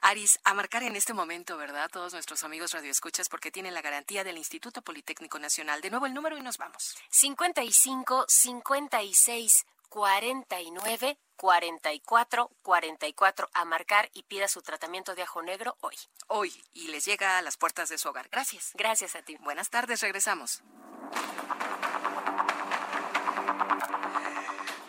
Aris, a marcar en este momento, ¿verdad? Todos nuestros amigos radioescuchas, porque tienen la garantía del Instituto Politécnico Nacional. De nuevo el número y nos vamos. 55 56 49 44 44 a marcar y pida su tratamiento de ajo negro hoy. Hoy y les llega a las puertas de su hogar. Gracias. Gracias a ti. Buenas tardes, regresamos.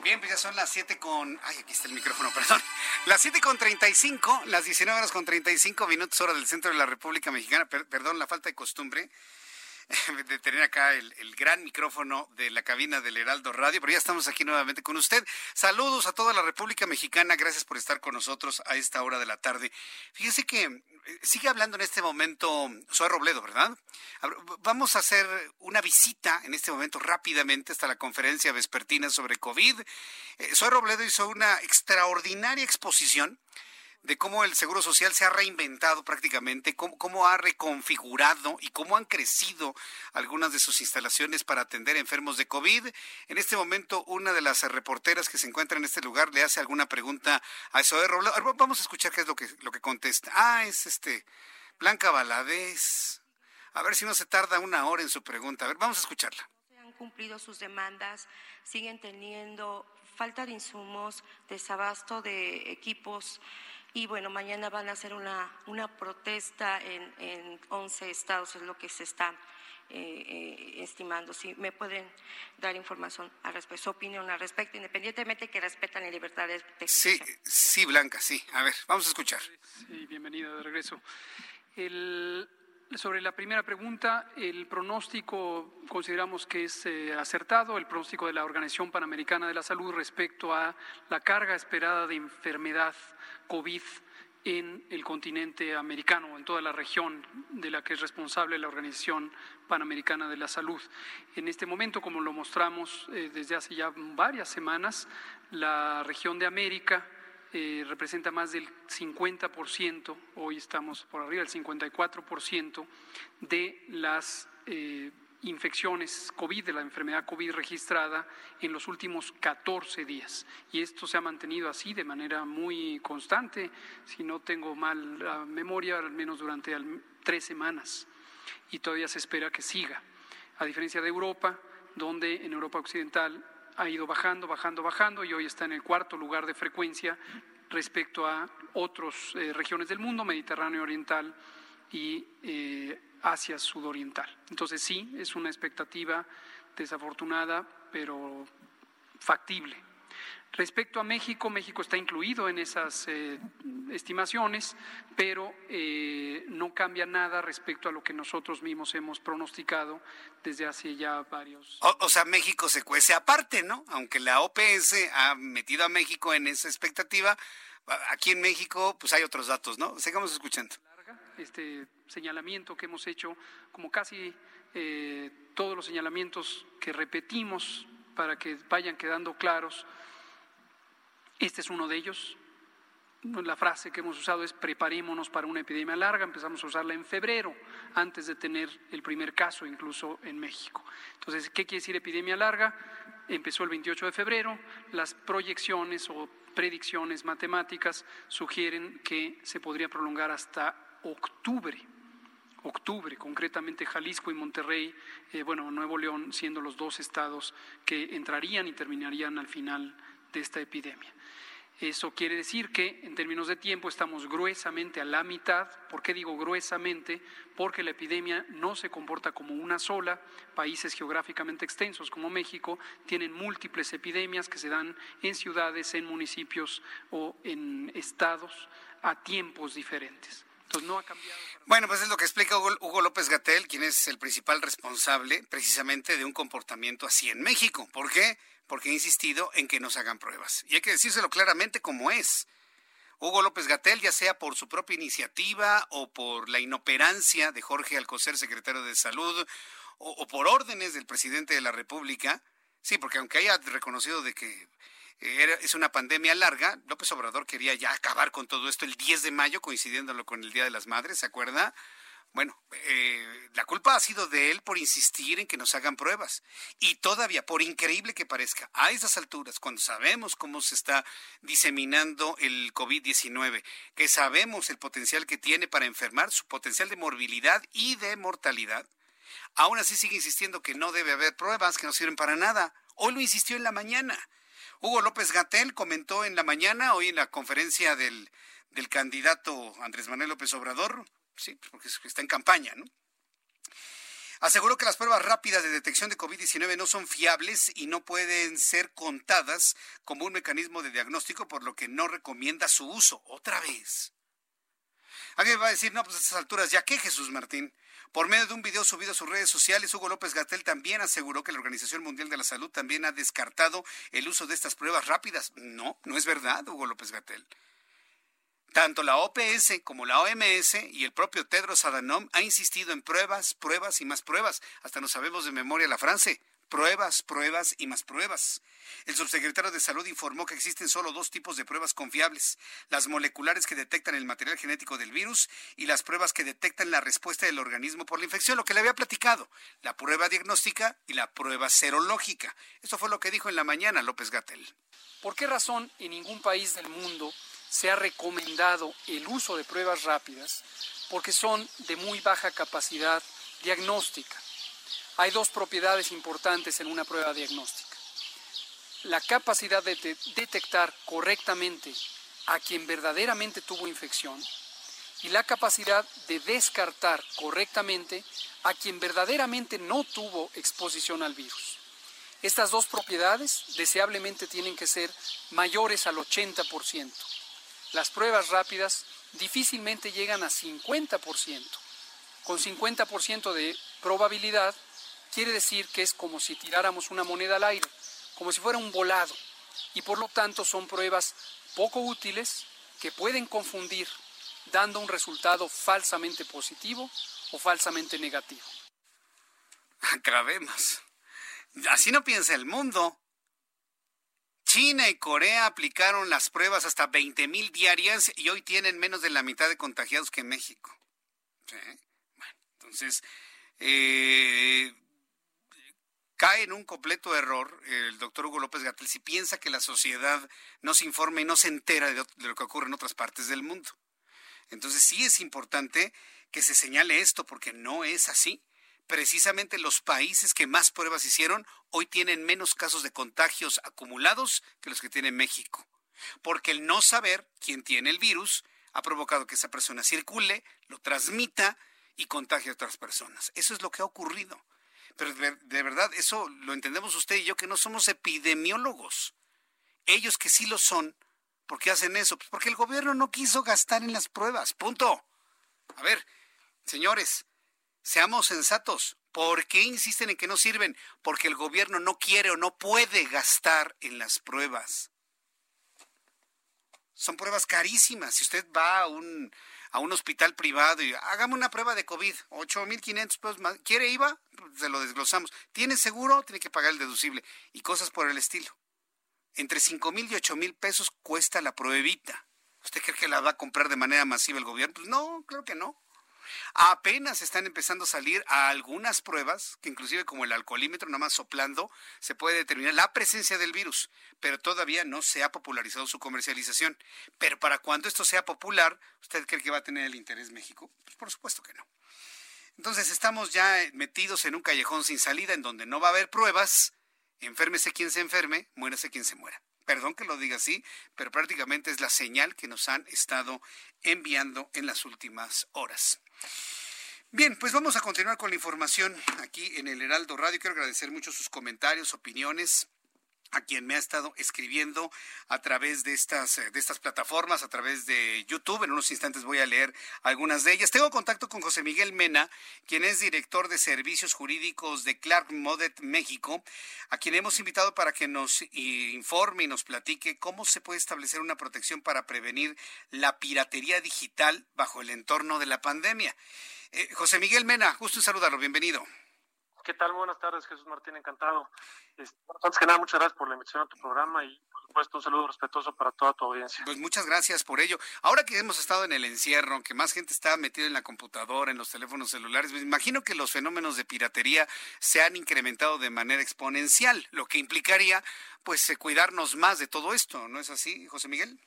Bien, pues ya son las 7 con... Ay, aquí está el micrófono, *laughs* perdón. Las 7 con 35, las 19 horas con 35 minutos hora del centro de la República Mexicana. Per- perdón, la falta de costumbre *laughs* de tener acá el, el gran micrófono de la cabina del Heraldo Radio, pero ya estamos aquí nuevamente con usted. Saludos a toda la República Mexicana, gracias por estar con nosotros a esta hora de la tarde. Fíjese que eh, sigue hablando en este momento Zoe Robledo, ¿verdad? Vamos a hacer una visita en este momento rápidamente hasta la conferencia vespertina sobre COVID. Eh, Zoe Robledo hizo una extraordinaria exposición de cómo el Seguro Social se ha reinventado prácticamente, cómo, cómo ha reconfigurado y cómo han crecido algunas de sus instalaciones para atender enfermos de COVID. En este momento, una de las reporteras que se encuentra en este lugar le hace alguna pregunta a Zoe Robledo. Vamos a escuchar qué es lo que, lo que contesta. Ah, es este Blanca Valadez. A ver si no se tarda una hora en su pregunta. A ver, vamos a escucharla. han cumplido sus demandas, siguen teniendo falta de insumos, desabasto de equipos y bueno, mañana van a hacer una, una protesta en, en 11 estados, es lo que se está eh, eh, estimando. Si me pueden dar información al respecto, su opinión al respecto, independientemente que respetan la libertad de Sí, sí, Blanca, sí. A ver, vamos a escuchar. Sí, bienvenido de regreso. El- sobre la primera pregunta, el pronóstico consideramos que es eh, acertado, el pronóstico de la Organización Panamericana de la Salud respecto a la carga esperada de enfermedad COVID en el continente americano, en toda la región de la que es responsable la Organización Panamericana de la Salud. En este momento, como lo mostramos eh, desde hace ya varias semanas, la región de América eh, representa más del 50%, hoy estamos por arriba del 54% de las eh, infecciones COVID, de la enfermedad COVID registrada en los últimos 14 días. Y esto se ha mantenido así de manera muy constante, si no tengo mal la memoria, al menos durante tres semanas. Y todavía se espera que siga. A diferencia de Europa, donde en Europa Occidental ha ido bajando, bajando, bajando y hoy está en el cuarto lugar de frecuencia respecto a otras eh, regiones del mundo, Mediterráneo Oriental y eh, Asia Sudoriental. Entonces sí, es una expectativa desafortunada, pero factible. Respecto a México, México está incluido en esas eh, estimaciones, pero eh, no cambia nada respecto a lo que nosotros mismos hemos pronosticado desde hace ya varios. O, o, sea, México se cuece aparte, ¿no? Aunque la OPS ha metido a México en esa expectativa, aquí en México, pues hay otros datos, ¿no? Sigamos escuchando este señalamiento que hemos hecho, como casi eh, todos los señalamientos que repetimos para que vayan quedando claros. Este es uno de ellos. La frase que hemos usado es preparémonos para una epidemia larga. Empezamos a usarla en febrero, antes de tener el primer caso incluso en México. Entonces, ¿qué quiere decir epidemia larga? Empezó el 28 de febrero. Las proyecciones o predicciones matemáticas sugieren que se podría prolongar hasta octubre, octubre, concretamente Jalisco y Monterrey, eh, bueno, Nuevo León siendo los dos estados que entrarían y terminarían al final de esta epidemia. Eso quiere decir que en términos de tiempo estamos gruesamente a la mitad. ¿Por qué digo gruesamente? Porque la epidemia no se comporta como una sola. Países geográficamente extensos como México tienen múltiples epidemias que se dan en ciudades, en municipios o en estados a tiempos diferentes. Pues no ha cambiado. Bueno, pues es lo que explica Hugo, López Gatel, quien es el principal responsable precisamente de un comportamiento así en México. ¿Por qué? Porque ha insistido en que nos hagan pruebas. Y hay que decírselo claramente como es. Hugo López Gatel, ya sea por su propia iniciativa o por la inoperancia de Jorge Alcocer, secretario de Salud, o, o por órdenes del presidente de la República, sí, porque aunque haya reconocido de que es una pandemia larga. López Obrador quería ya acabar con todo esto el 10 de mayo, coincidiéndolo con el Día de las Madres, ¿se acuerda? Bueno, eh, la culpa ha sido de él por insistir en que nos hagan pruebas. Y todavía, por increíble que parezca, a esas alturas, cuando sabemos cómo se está diseminando el COVID-19, que sabemos el potencial que tiene para enfermar, su potencial de morbilidad y de mortalidad, aún así sigue insistiendo que no debe haber pruebas, que no sirven para nada. Hoy lo insistió en la mañana. Hugo López Gatel comentó en la mañana, hoy en la conferencia del, del candidato Andrés Manuel López Obrador, sí, porque está en campaña, ¿no? Aseguró que las pruebas rápidas de detección de COVID-19 no son fiables y no pueden ser contadas como un mecanismo de diagnóstico, por lo que no recomienda su uso. Otra vez. Alguien va a decir, no, pues a estas alturas, ¿ya qué, Jesús Martín? Por medio de un video subido a sus redes sociales, Hugo López Gatel también aseguró que la Organización Mundial de la Salud también ha descartado el uso de estas pruebas rápidas. No, no es verdad, Hugo López Gatel. Tanto la OPS como la OMS y el propio Tedros Adhanom ha insistido en pruebas, pruebas y más pruebas. Hasta no sabemos de memoria la frase pruebas, pruebas y más pruebas. El subsecretario de Salud informó que existen solo dos tipos de pruebas confiables, las moleculares que detectan el material genético del virus y las pruebas que detectan la respuesta del organismo por la infección, lo que le había platicado, la prueba diagnóstica y la prueba serológica. Eso fue lo que dijo en la mañana López Gatel. ¿Por qué razón en ningún país del mundo se ha recomendado el uso de pruebas rápidas? Porque son de muy baja capacidad diagnóstica hay dos propiedades importantes en una prueba diagnóstica. La capacidad de detectar correctamente a quien verdaderamente tuvo infección y la capacidad de descartar correctamente a quien verdaderamente no tuvo exposición al virus. Estas dos propiedades deseablemente tienen que ser mayores al 80%. Las pruebas rápidas difícilmente llegan a 50%. Con 50% de probabilidad quiere decir que es como si tiráramos una moneda al aire, como si fuera un volado, y por lo tanto son pruebas poco útiles que pueden confundir, dando un resultado falsamente positivo o falsamente negativo. Acabemos. Así no piensa el mundo. China y Corea aplicaron las pruebas hasta 20 mil diarias y hoy tienen menos de la mitad de contagiados que México. Bueno, entonces, eh, cae en un completo error el doctor Hugo López Gatel si piensa que la sociedad no se informa y no se entera de, lo que ocurre en otras partes del mundo. Entonces sí es importante que se señale esto porque no es así. Precisamente los países que más pruebas hicieron hoy tienen menos casos de contagios acumulados que los que tiene México. Porque el no saber quién tiene el virus ha provocado que esa persona circule, lo transmita y contagie a otras personas. Eso es lo que ha ocurrido. Pero de, verdad, eso lo entendemos usted y yo, que no somos epidemiólogos. Ellos que sí lo son, ¿por qué hacen eso? Pues porque el gobierno no quiso gastar en las pruebas. Punto. A ver, señores, seamos sensatos. ¿Por qué insisten en que no sirven? Porque el gobierno no quiere o no puede gastar en las pruebas. Son pruebas carísimas. Si usted va a un, a un hospital privado y hágame una prueba de COVID, 8.500 pesos más. ¿Quiere IVA? Se lo desglosamos. ¿Tiene seguro? Tiene que pagar el deducible. Y cosas por el estilo. Entre 5.000 y 8.000 pesos cuesta la pruebita. ¿Usted cree que la va a comprar de manera masiva el gobierno? Pues no, creo que no. Apenas están empezando a salir algunas pruebas, que inclusive como el alcoholímetro, nada más soplando, se puede determinar la presencia del virus, pero todavía no se ha popularizado su comercialización. Pero para cuando esto sea popular, ¿usted cree que va a tener el interés México? Pues por supuesto que no. Entonces estamos ya metidos en un callejón sin salida en donde no va a haber pruebas, enférmese quien se enferme, muérase quien se muera. Perdón que lo diga así, pero prácticamente es la señal que nos han estado enviando en las últimas horas. Bien, pues vamos a continuar con la información aquí en el Heraldo Radio. Quiero agradecer mucho sus comentarios, opiniones a quien me ha estado escribiendo a través de estas, de estas plataformas, a través de YouTube. En unos instantes voy a leer algunas de ellas. Tengo contacto con José Miguel Mena, quien es director de servicios jurídicos de Clark Modet México, a quien hemos invitado para que nos informe y nos platique cómo se puede establecer una protección para prevenir la piratería digital bajo el entorno de la pandemia. Eh, José Miguel Mena, gusto en saludarlo, bienvenido. ¿Qué tal? Buenas tardes, Jesús Martín, encantado. Este, antes que nada, muchas gracias por la invitación a tu programa y, por supuesto, un saludo respetuoso para toda tu audiencia. Pues muchas gracias por ello. Ahora que hemos estado en el encierro, que más gente está metida en la computadora, en los teléfonos celulares, me imagino que los fenómenos de piratería se han incrementado de manera exponencial, lo que implicaría, pues, eh, cuidarnos más de todo esto, ¿no es así, José Miguel?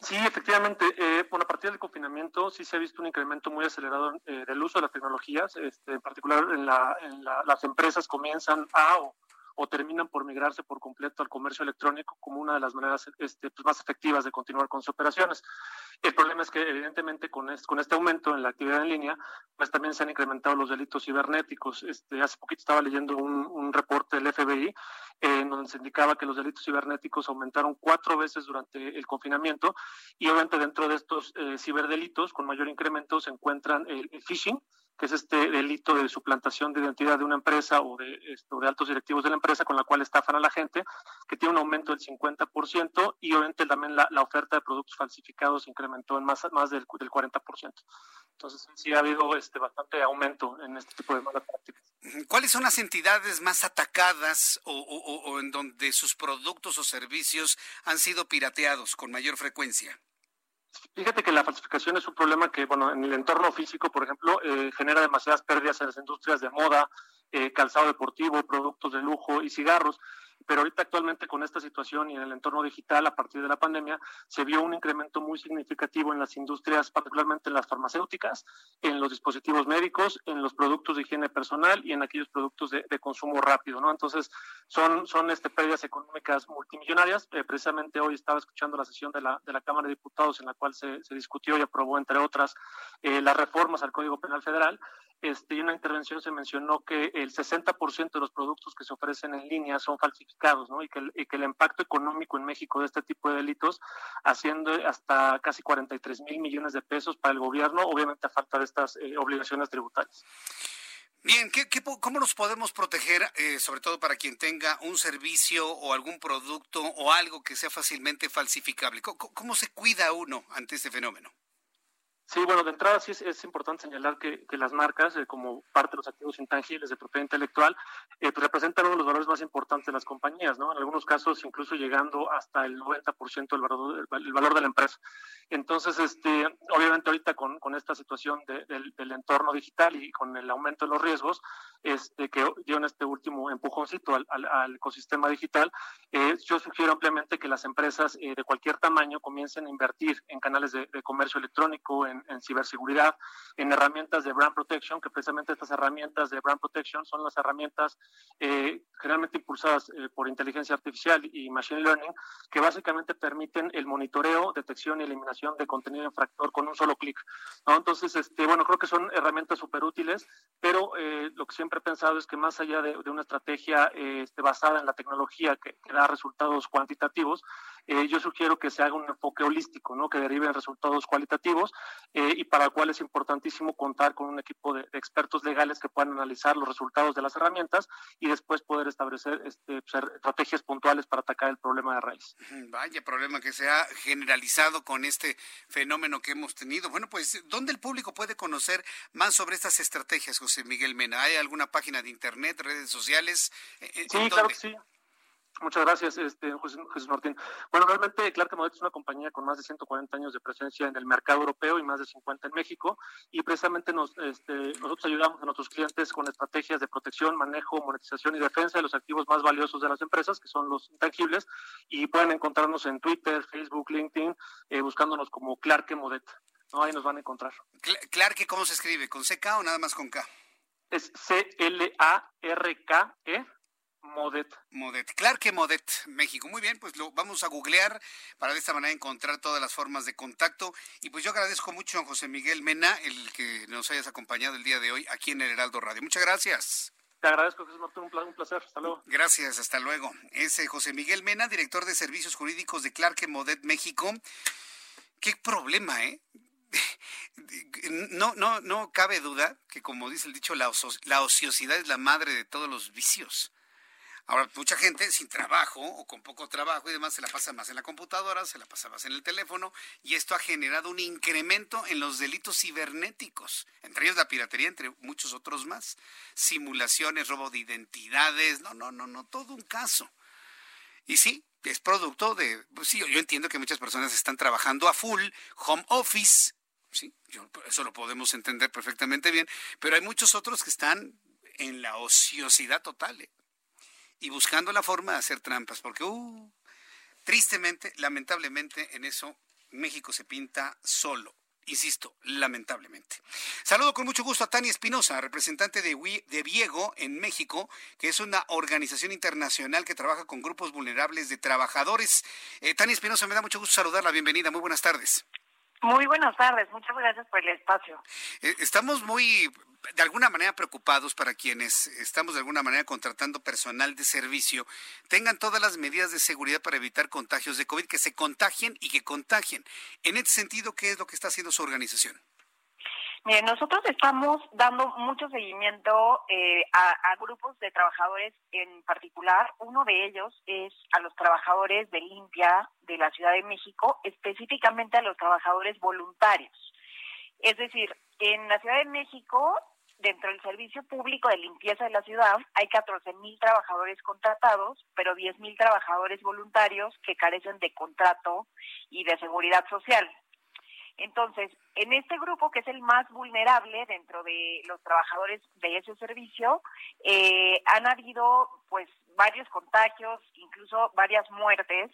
Sí, efectivamente. Eh, por a partir del confinamiento sí se ha visto un incremento muy acelerado eh, del uso de las tecnologías. Este, en particular, en, la, en la, las empresas comienzan a o, o, terminan por migrarse por completo al comercio electrónico como una de las maneras este, pues, más efectivas de continuar con sus operaciones. El problema es que, evidentemente, con este, con este aumento en la actividad en línea, pues también se han incrementado los delitos cibernéticos. Este, hace poquito estaba leyendo un, un reporte del FBI en donde se indicaba que los delitos cibernéticos aumentaron cuatro veces durante el confinamiento y obviamente dentro de estos eh, ciberdelitos con mayor incremento se encuentran el, phishing, que es este delito de suplantación de identidad de una empresa o de, esto, de altos directivos de la empresa con la cual estafan a la gente, que tiene un aumento del 50% y obviamente también la, la oferta de productos falsificados incrementó en más, más del, del 40%. Entonces sí ha habido este bastante aumento en este tipo de malas prácticas. ¿Cuáles son las entidades más atacadas o, o, o en donde sus productos o servicios han sido pirateados con mayor frecuencia? Fíjate que la falsificación es un problema que, bueno, en el entorno físico, por ejemplo, eh, genera demasiadas pérdidas en las industrias de moda, eh, calzado deportivo, productos de lujo y cigarros pero ahorita actualmente con esta situación y en el entorno digital a partir de la pandemia se vio un incremento muy significativo en las industrias, particularmente en las farmacéuticas, en los dispositivos médicos, en los productos de higiene personal y en aquellos productos de, consumo rápido, ¿no? Entonces son, son este, pérdidas económicas multimillonarias. Eh, precisamente hoy estaba escuchando la sesión de la, de la Cámara de Diputados en la cual se, discutió y aprobó, entre otras, eh, las reformas al Código Penal Federal este, en una intervención se mencionó que el 60% de los productos que se ofrecen en línea son falsificados, ¿no? Y que, el, que el impacto económico en México de este tipo de delitos haciendo hasta casi 43 mil millones de pesos para el gobierno, obviamente a falta de estas eh, obligaciones tributarias. Bien, ¿qué, qué, cómo nos podemos proteger, eh, sobre todo para quien tenga un servicio o algún producto o algo que sea fácilmente falsificable? ¿Cómo, cómo se cuida uno ante este fenómeno? Sí, bueno, de entrada sí es, es importante señalar que, que las marcas, eh, como parte de los activos intangibles de propiedad intelectual, eh, pues representan uno de los valores más importantes de las compañías, ¿no? En algunos casos incluso llegando hasta el 90% del valor, el valor de la empresa. Entonces, este, obviamente ahorita con, con esta situación del, del, entorno digital y con el aumento de los riesgos, este, que dio en este último empujoncito al, al, ecosistema digital, eh, yo sugiero ampliamente que las empresas eh, de cualquier tamaño comiencen a invertir en canales de, comercio electrónico, en, en, ciberseguridad, en herramientas de brand protection, que precisamente estas herramientas de brand protection son las herramientas eh, generalmente impulsadas por inteligencia artificial y machine learning, que básicamente permiten el monitoreo, detección y eliminación de contenido infractor con un solo clic. ¿no? Entonces, este, bueno, creo que son herramientas súper útiles, pero eh, lo que siempre he pensado es que más allá de, una estrategia eh, este, basada en la tecnología que, da resultados cuantitativos, eh, yo sugiero que se haga un enfoque holístico, ¿no? que derive en resultados cualitativos y para el cual es importantísimo contar con un equipo de, expertos legales que puedan analizar los resultados de las herramientas y después poder establecer este, pues, estrategias puntuales para atacar el problema de raíz. Vaya problema que se ha generalizado con este fenómeno que hemos tenido. Bueno, pues, ¿dónde el público puede conocer más sobre estas estrategias, José Miguel Mena? ¿Hay alguna página de internet, redes sociales? Sí, claro que sí. Muchas gracias, este, Jesús Martín. Bueno, realmente Clark Modet es una compañía con más de 140 años de presencia en el mercado europeo y más de 50 en México y precisamente nos, este, nosotros ayudamos a nuestros clientes con estrategias de protección, manejo, monetización y defensa de los activos más valiosos de las empresas, que son los intangibles, y pueden encontrarnos en Twitter, Facebook, LinkedIn, eh, buscándonos como Clark Modet. ¿no? Ahí nos van a encontrar. Clark, ¿cómo se escribe? ¿Con CK o nada más con K? Es C-L-A-R-K-E Modet. Modet. Claro que Modet, México. Muy bien, pues lo vamos a googlear para de esta manera encontrar todas las formas de contacto. Y pues yo agradezco mucho a José Miguel Mena el que nos hayas acompañado el día de hoy aquí en el Heraldo Radio. Muchas gracias. Te agradezco, Jesús un placer. Hasta luego. Gracias, hasta luego. Es José Miguel Mena, director de Servicios Jurídicos de Clark Modet México. Qué problema, ¿eh? *laughs* No, no, no cabe duda que, como dice el dicho, la, la ociosidad es la madre de todos los vicios. Ahora, mucha gente sin trabajo o con poco trabajo y demás se la pasa más en la computadora, se la pasa más en el teléfono y esto ha generado un incremento en los delitos cibernéticos, entre ellos la piratería, entre muchos otros más, simulaciones, robo de identidades, no, no, no, no, todo un caso. Y sí, es producto de, pues sí, yo entiendo que muchas personas están trabajando a full, home office, sí, eso lo podemos entender perfectamente bien, pero hay muchos otros que están en la ociosidad total. ¿eh? Y buscando la forma de hacer trampas, porque uh, tristemente, lamentablemente, en eso México se pinta solo. Insisto, lamentablemente. Saludo con mucho gusto a Tania Espinosa, representante de, de Viego en México, que es una organización internacional que trabaja con grupos vulnerables de trabajadores. Eh, Tania Espinosa, me da mucho gusto saludarla. Bienvenida, muy buenas tardes. Muy buenas tardes, muchas gracias por el espacio. Eh, estamos muy de alguna manera preocupados para quienes estamos de alguna manera contratando personal de servicio, tengan todas las medidas de seguridad para evitar contagios de COVID, que se contagien y que contagien. En este sentido, ¿qué es lo que está haciendo su organización? Mire, nosotros estamos dando mucho seguimiento eh, a, grupos de trabajadores en particular. Uno de ellos es a los trabajadores de limpia de la Ciudad de México, específicamente a los trabajadores voluntarios. Es decir, en la Ciudad de México, dentro del servicio público de limpieza de la ciudad, hay 14 mil trabajadores contratados, pero 10 mil trabajadores voluntarios que carecen de contrato y de seguridad social. Entonces, en este grupo, que es el más vulnerable dentro de los trabajadores de ese servicio, eh, han habido pues varios contagios, incluso varias muertes,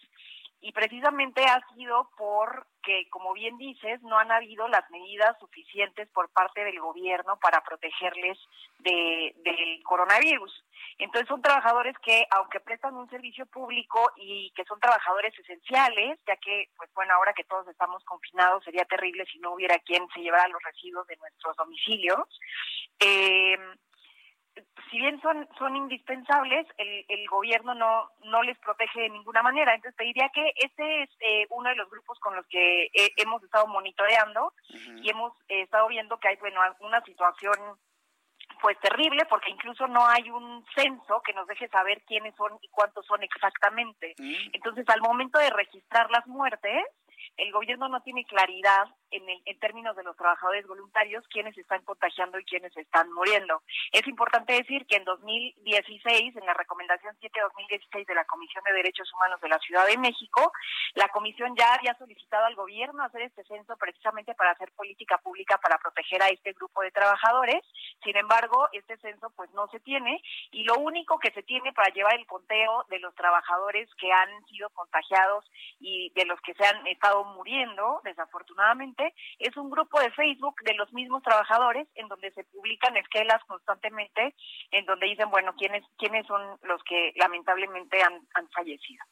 y precisamente ha sido porque, como bien dices, no han habido las medidas suficientes por parte del gobierno para protegerles de, del coronavirus. Entonces son trabajadores que, aunque prestan un servicio público y que son trabajadores esenciales, ya que, pues bueno, ahora que todos estamos confinados sería terrible si no hubiera quien se llevara los residuos de nuestros domicilios. Eh, si bien son, son indispensables, el, el gobierno no, no les protege de ninguna manera. Entonces, te diría que este es eh, uno de los grupos con los que hemos estado monitoreando y hemos estado viendo que hay, bueno, una situación pues terrible porque incluso no hay un censo que nos deje saber quiénes son y cuántos son exactamente. Entonces, al momento de registrar las muertes, el gobierno no tiene claridad en, en términos de los trabajadores voluntarios quiénes están contagiando y quiénes están muriendo. Es importante decir que en 2016, en la recomendación 7-2016 de la Comisión de Derechos Humanos de la Ciudad de México, la comisión ya había solicitado al gobierno hacer este censo precisamente para hacer política pública para proteger a este grupo de trabajadores. Sin embargo, este censo pues no se tiene y lo único que se tiene para llevar el conteo de los trabajadores que han sido contagiados y de los que se han estado muriendo, desafortunadamente, es un grupo de Facebook de los mismos trabajadores en donde se publican esquelas constantemente, en donde dicen, bueno, quiénes, quiénes son los que lamentablemente han, han fallecido.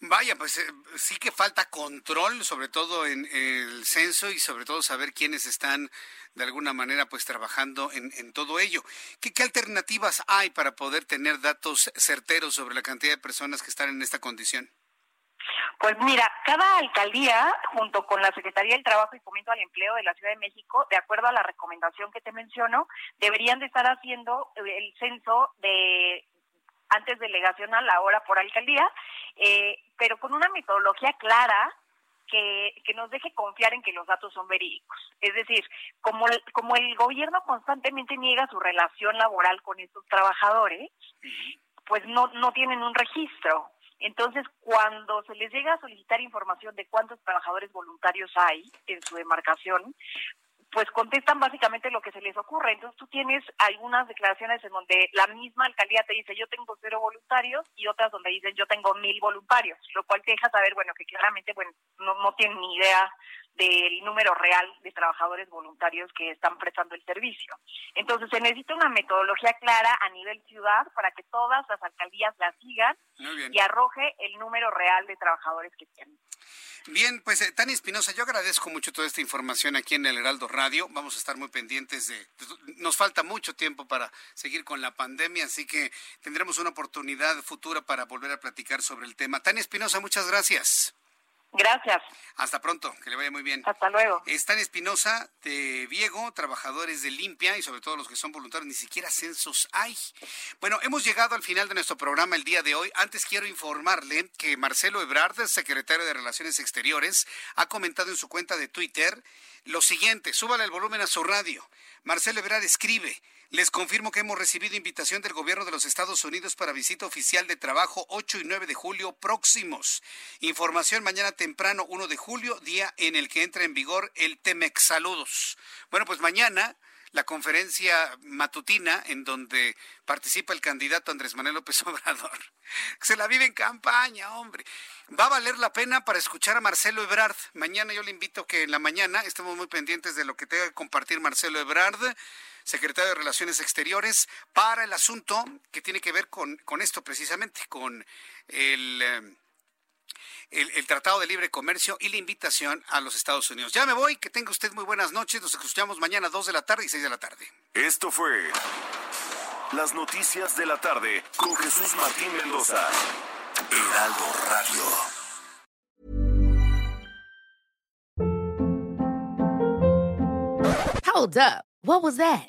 Vaya, pues eh, sí que falta control, sobre todo en el censo y sobre todo saber quiénes están de alguna manera pues trabajando en, en todo ello. ¿Qué, ¿Qué, alternativas hay para poder tener datos certeros sobre la cantidad de personas que están en esta condición? Pues mira, cada alcaldía, junto con la Secretaría del Trabajo y Fomento al Empleo de la Ciudad de México, de acuerdo a la recomendación que te menciono, deberían de estar haciendo el censo de antes delegacional, ahora por alcaldía, eh, pero con una metodología clara que, que, nos deje confiar en que los datos son verídicos. Es decir, como el, como el gobierno constantemente niega su relación laboral con estos trabajadores, pues no, no tienen un registro. Entonces, cuando se les llega a solicitar información de cuántos trabajadores voluntarios hay en su demarcación, pues contestan básicamente lo que se les ocurre. Entonces tú tienes algunas declaraciones en donde la misma alcaldía te dice yo tengo cero voluntarios y otras donde dicen yo tengo mil voluntarios, lo cual te deja saber, bueno, que claramente bueno, no, no tienen ni idea del número real de trabajadores voluntarios que están prestando el servicio. Entonces se necesita una metodología clara a nivel ciudad para que todas las alcaldías la sigan y arroje el número real de trabajadores que tienen. Bien, pues eh, Tania Espinosa, yo agradezco mucho toda esta información aquí en el Heraldo Radio. Vamos a estar muy pendientes de... Nos falta mucho tiempo para seguir con la pandemia, así que tendremos una oportunidad futura para volver a platicar sobre el tema. Tania Espinosa, muchas gracias. Gracias. Hasta pronto, que le vaya muy bien. Hasta luego. Están Espinosa de Viego, trabajadores de Limpia y sobre todo los que son voluntarios, ni siquiera censos hay. Bueno, hemos llegado al final de nuestro programa el día de hoy. Antes quiero informarle que Marcelo Ebrard, secretario de Relaciones Exteriores, ha comentado en su cuenta de Twitter lo siguiente, súbale el volumen a su radio. Marcelo Ebrard escribe, les confirmo que hemos recibido invitación del gobierno de los Estados Unidos para visita oficial de trabajo 8 y 9 de julio próximos. Información mañana temprano 1 de julio, día en el que entra en vigor el TEMEX. Saludos. Bueno, pues mañana la conferencia matutina en donde participa el candidato Andrés Manuel López *laughs* Obrador. Se la vive en campaña, hombre. Va a valer la pena para escuchar a Marcelo Ebrard. Mañana yo le invito que en la mañana estemos muy pendientes de lo que tenga que compartir Marcelo Ebrard secretario de Relaciones Exteriores, para el asunto que tiene que ver con, con esto precisamente, con el... Eh, el, el, Tratado de Libre Comercio y la invitación a los Estados Unidos. Ya me voy, que tenga usted muy buenas noches, nos escuchamos mañana a 2 de la tarde y 6 de la tarde. Esto fue Las Noticias de la Tarde con Jesús Martín Mendoza. Heraldo Radio. Hold up. What was that?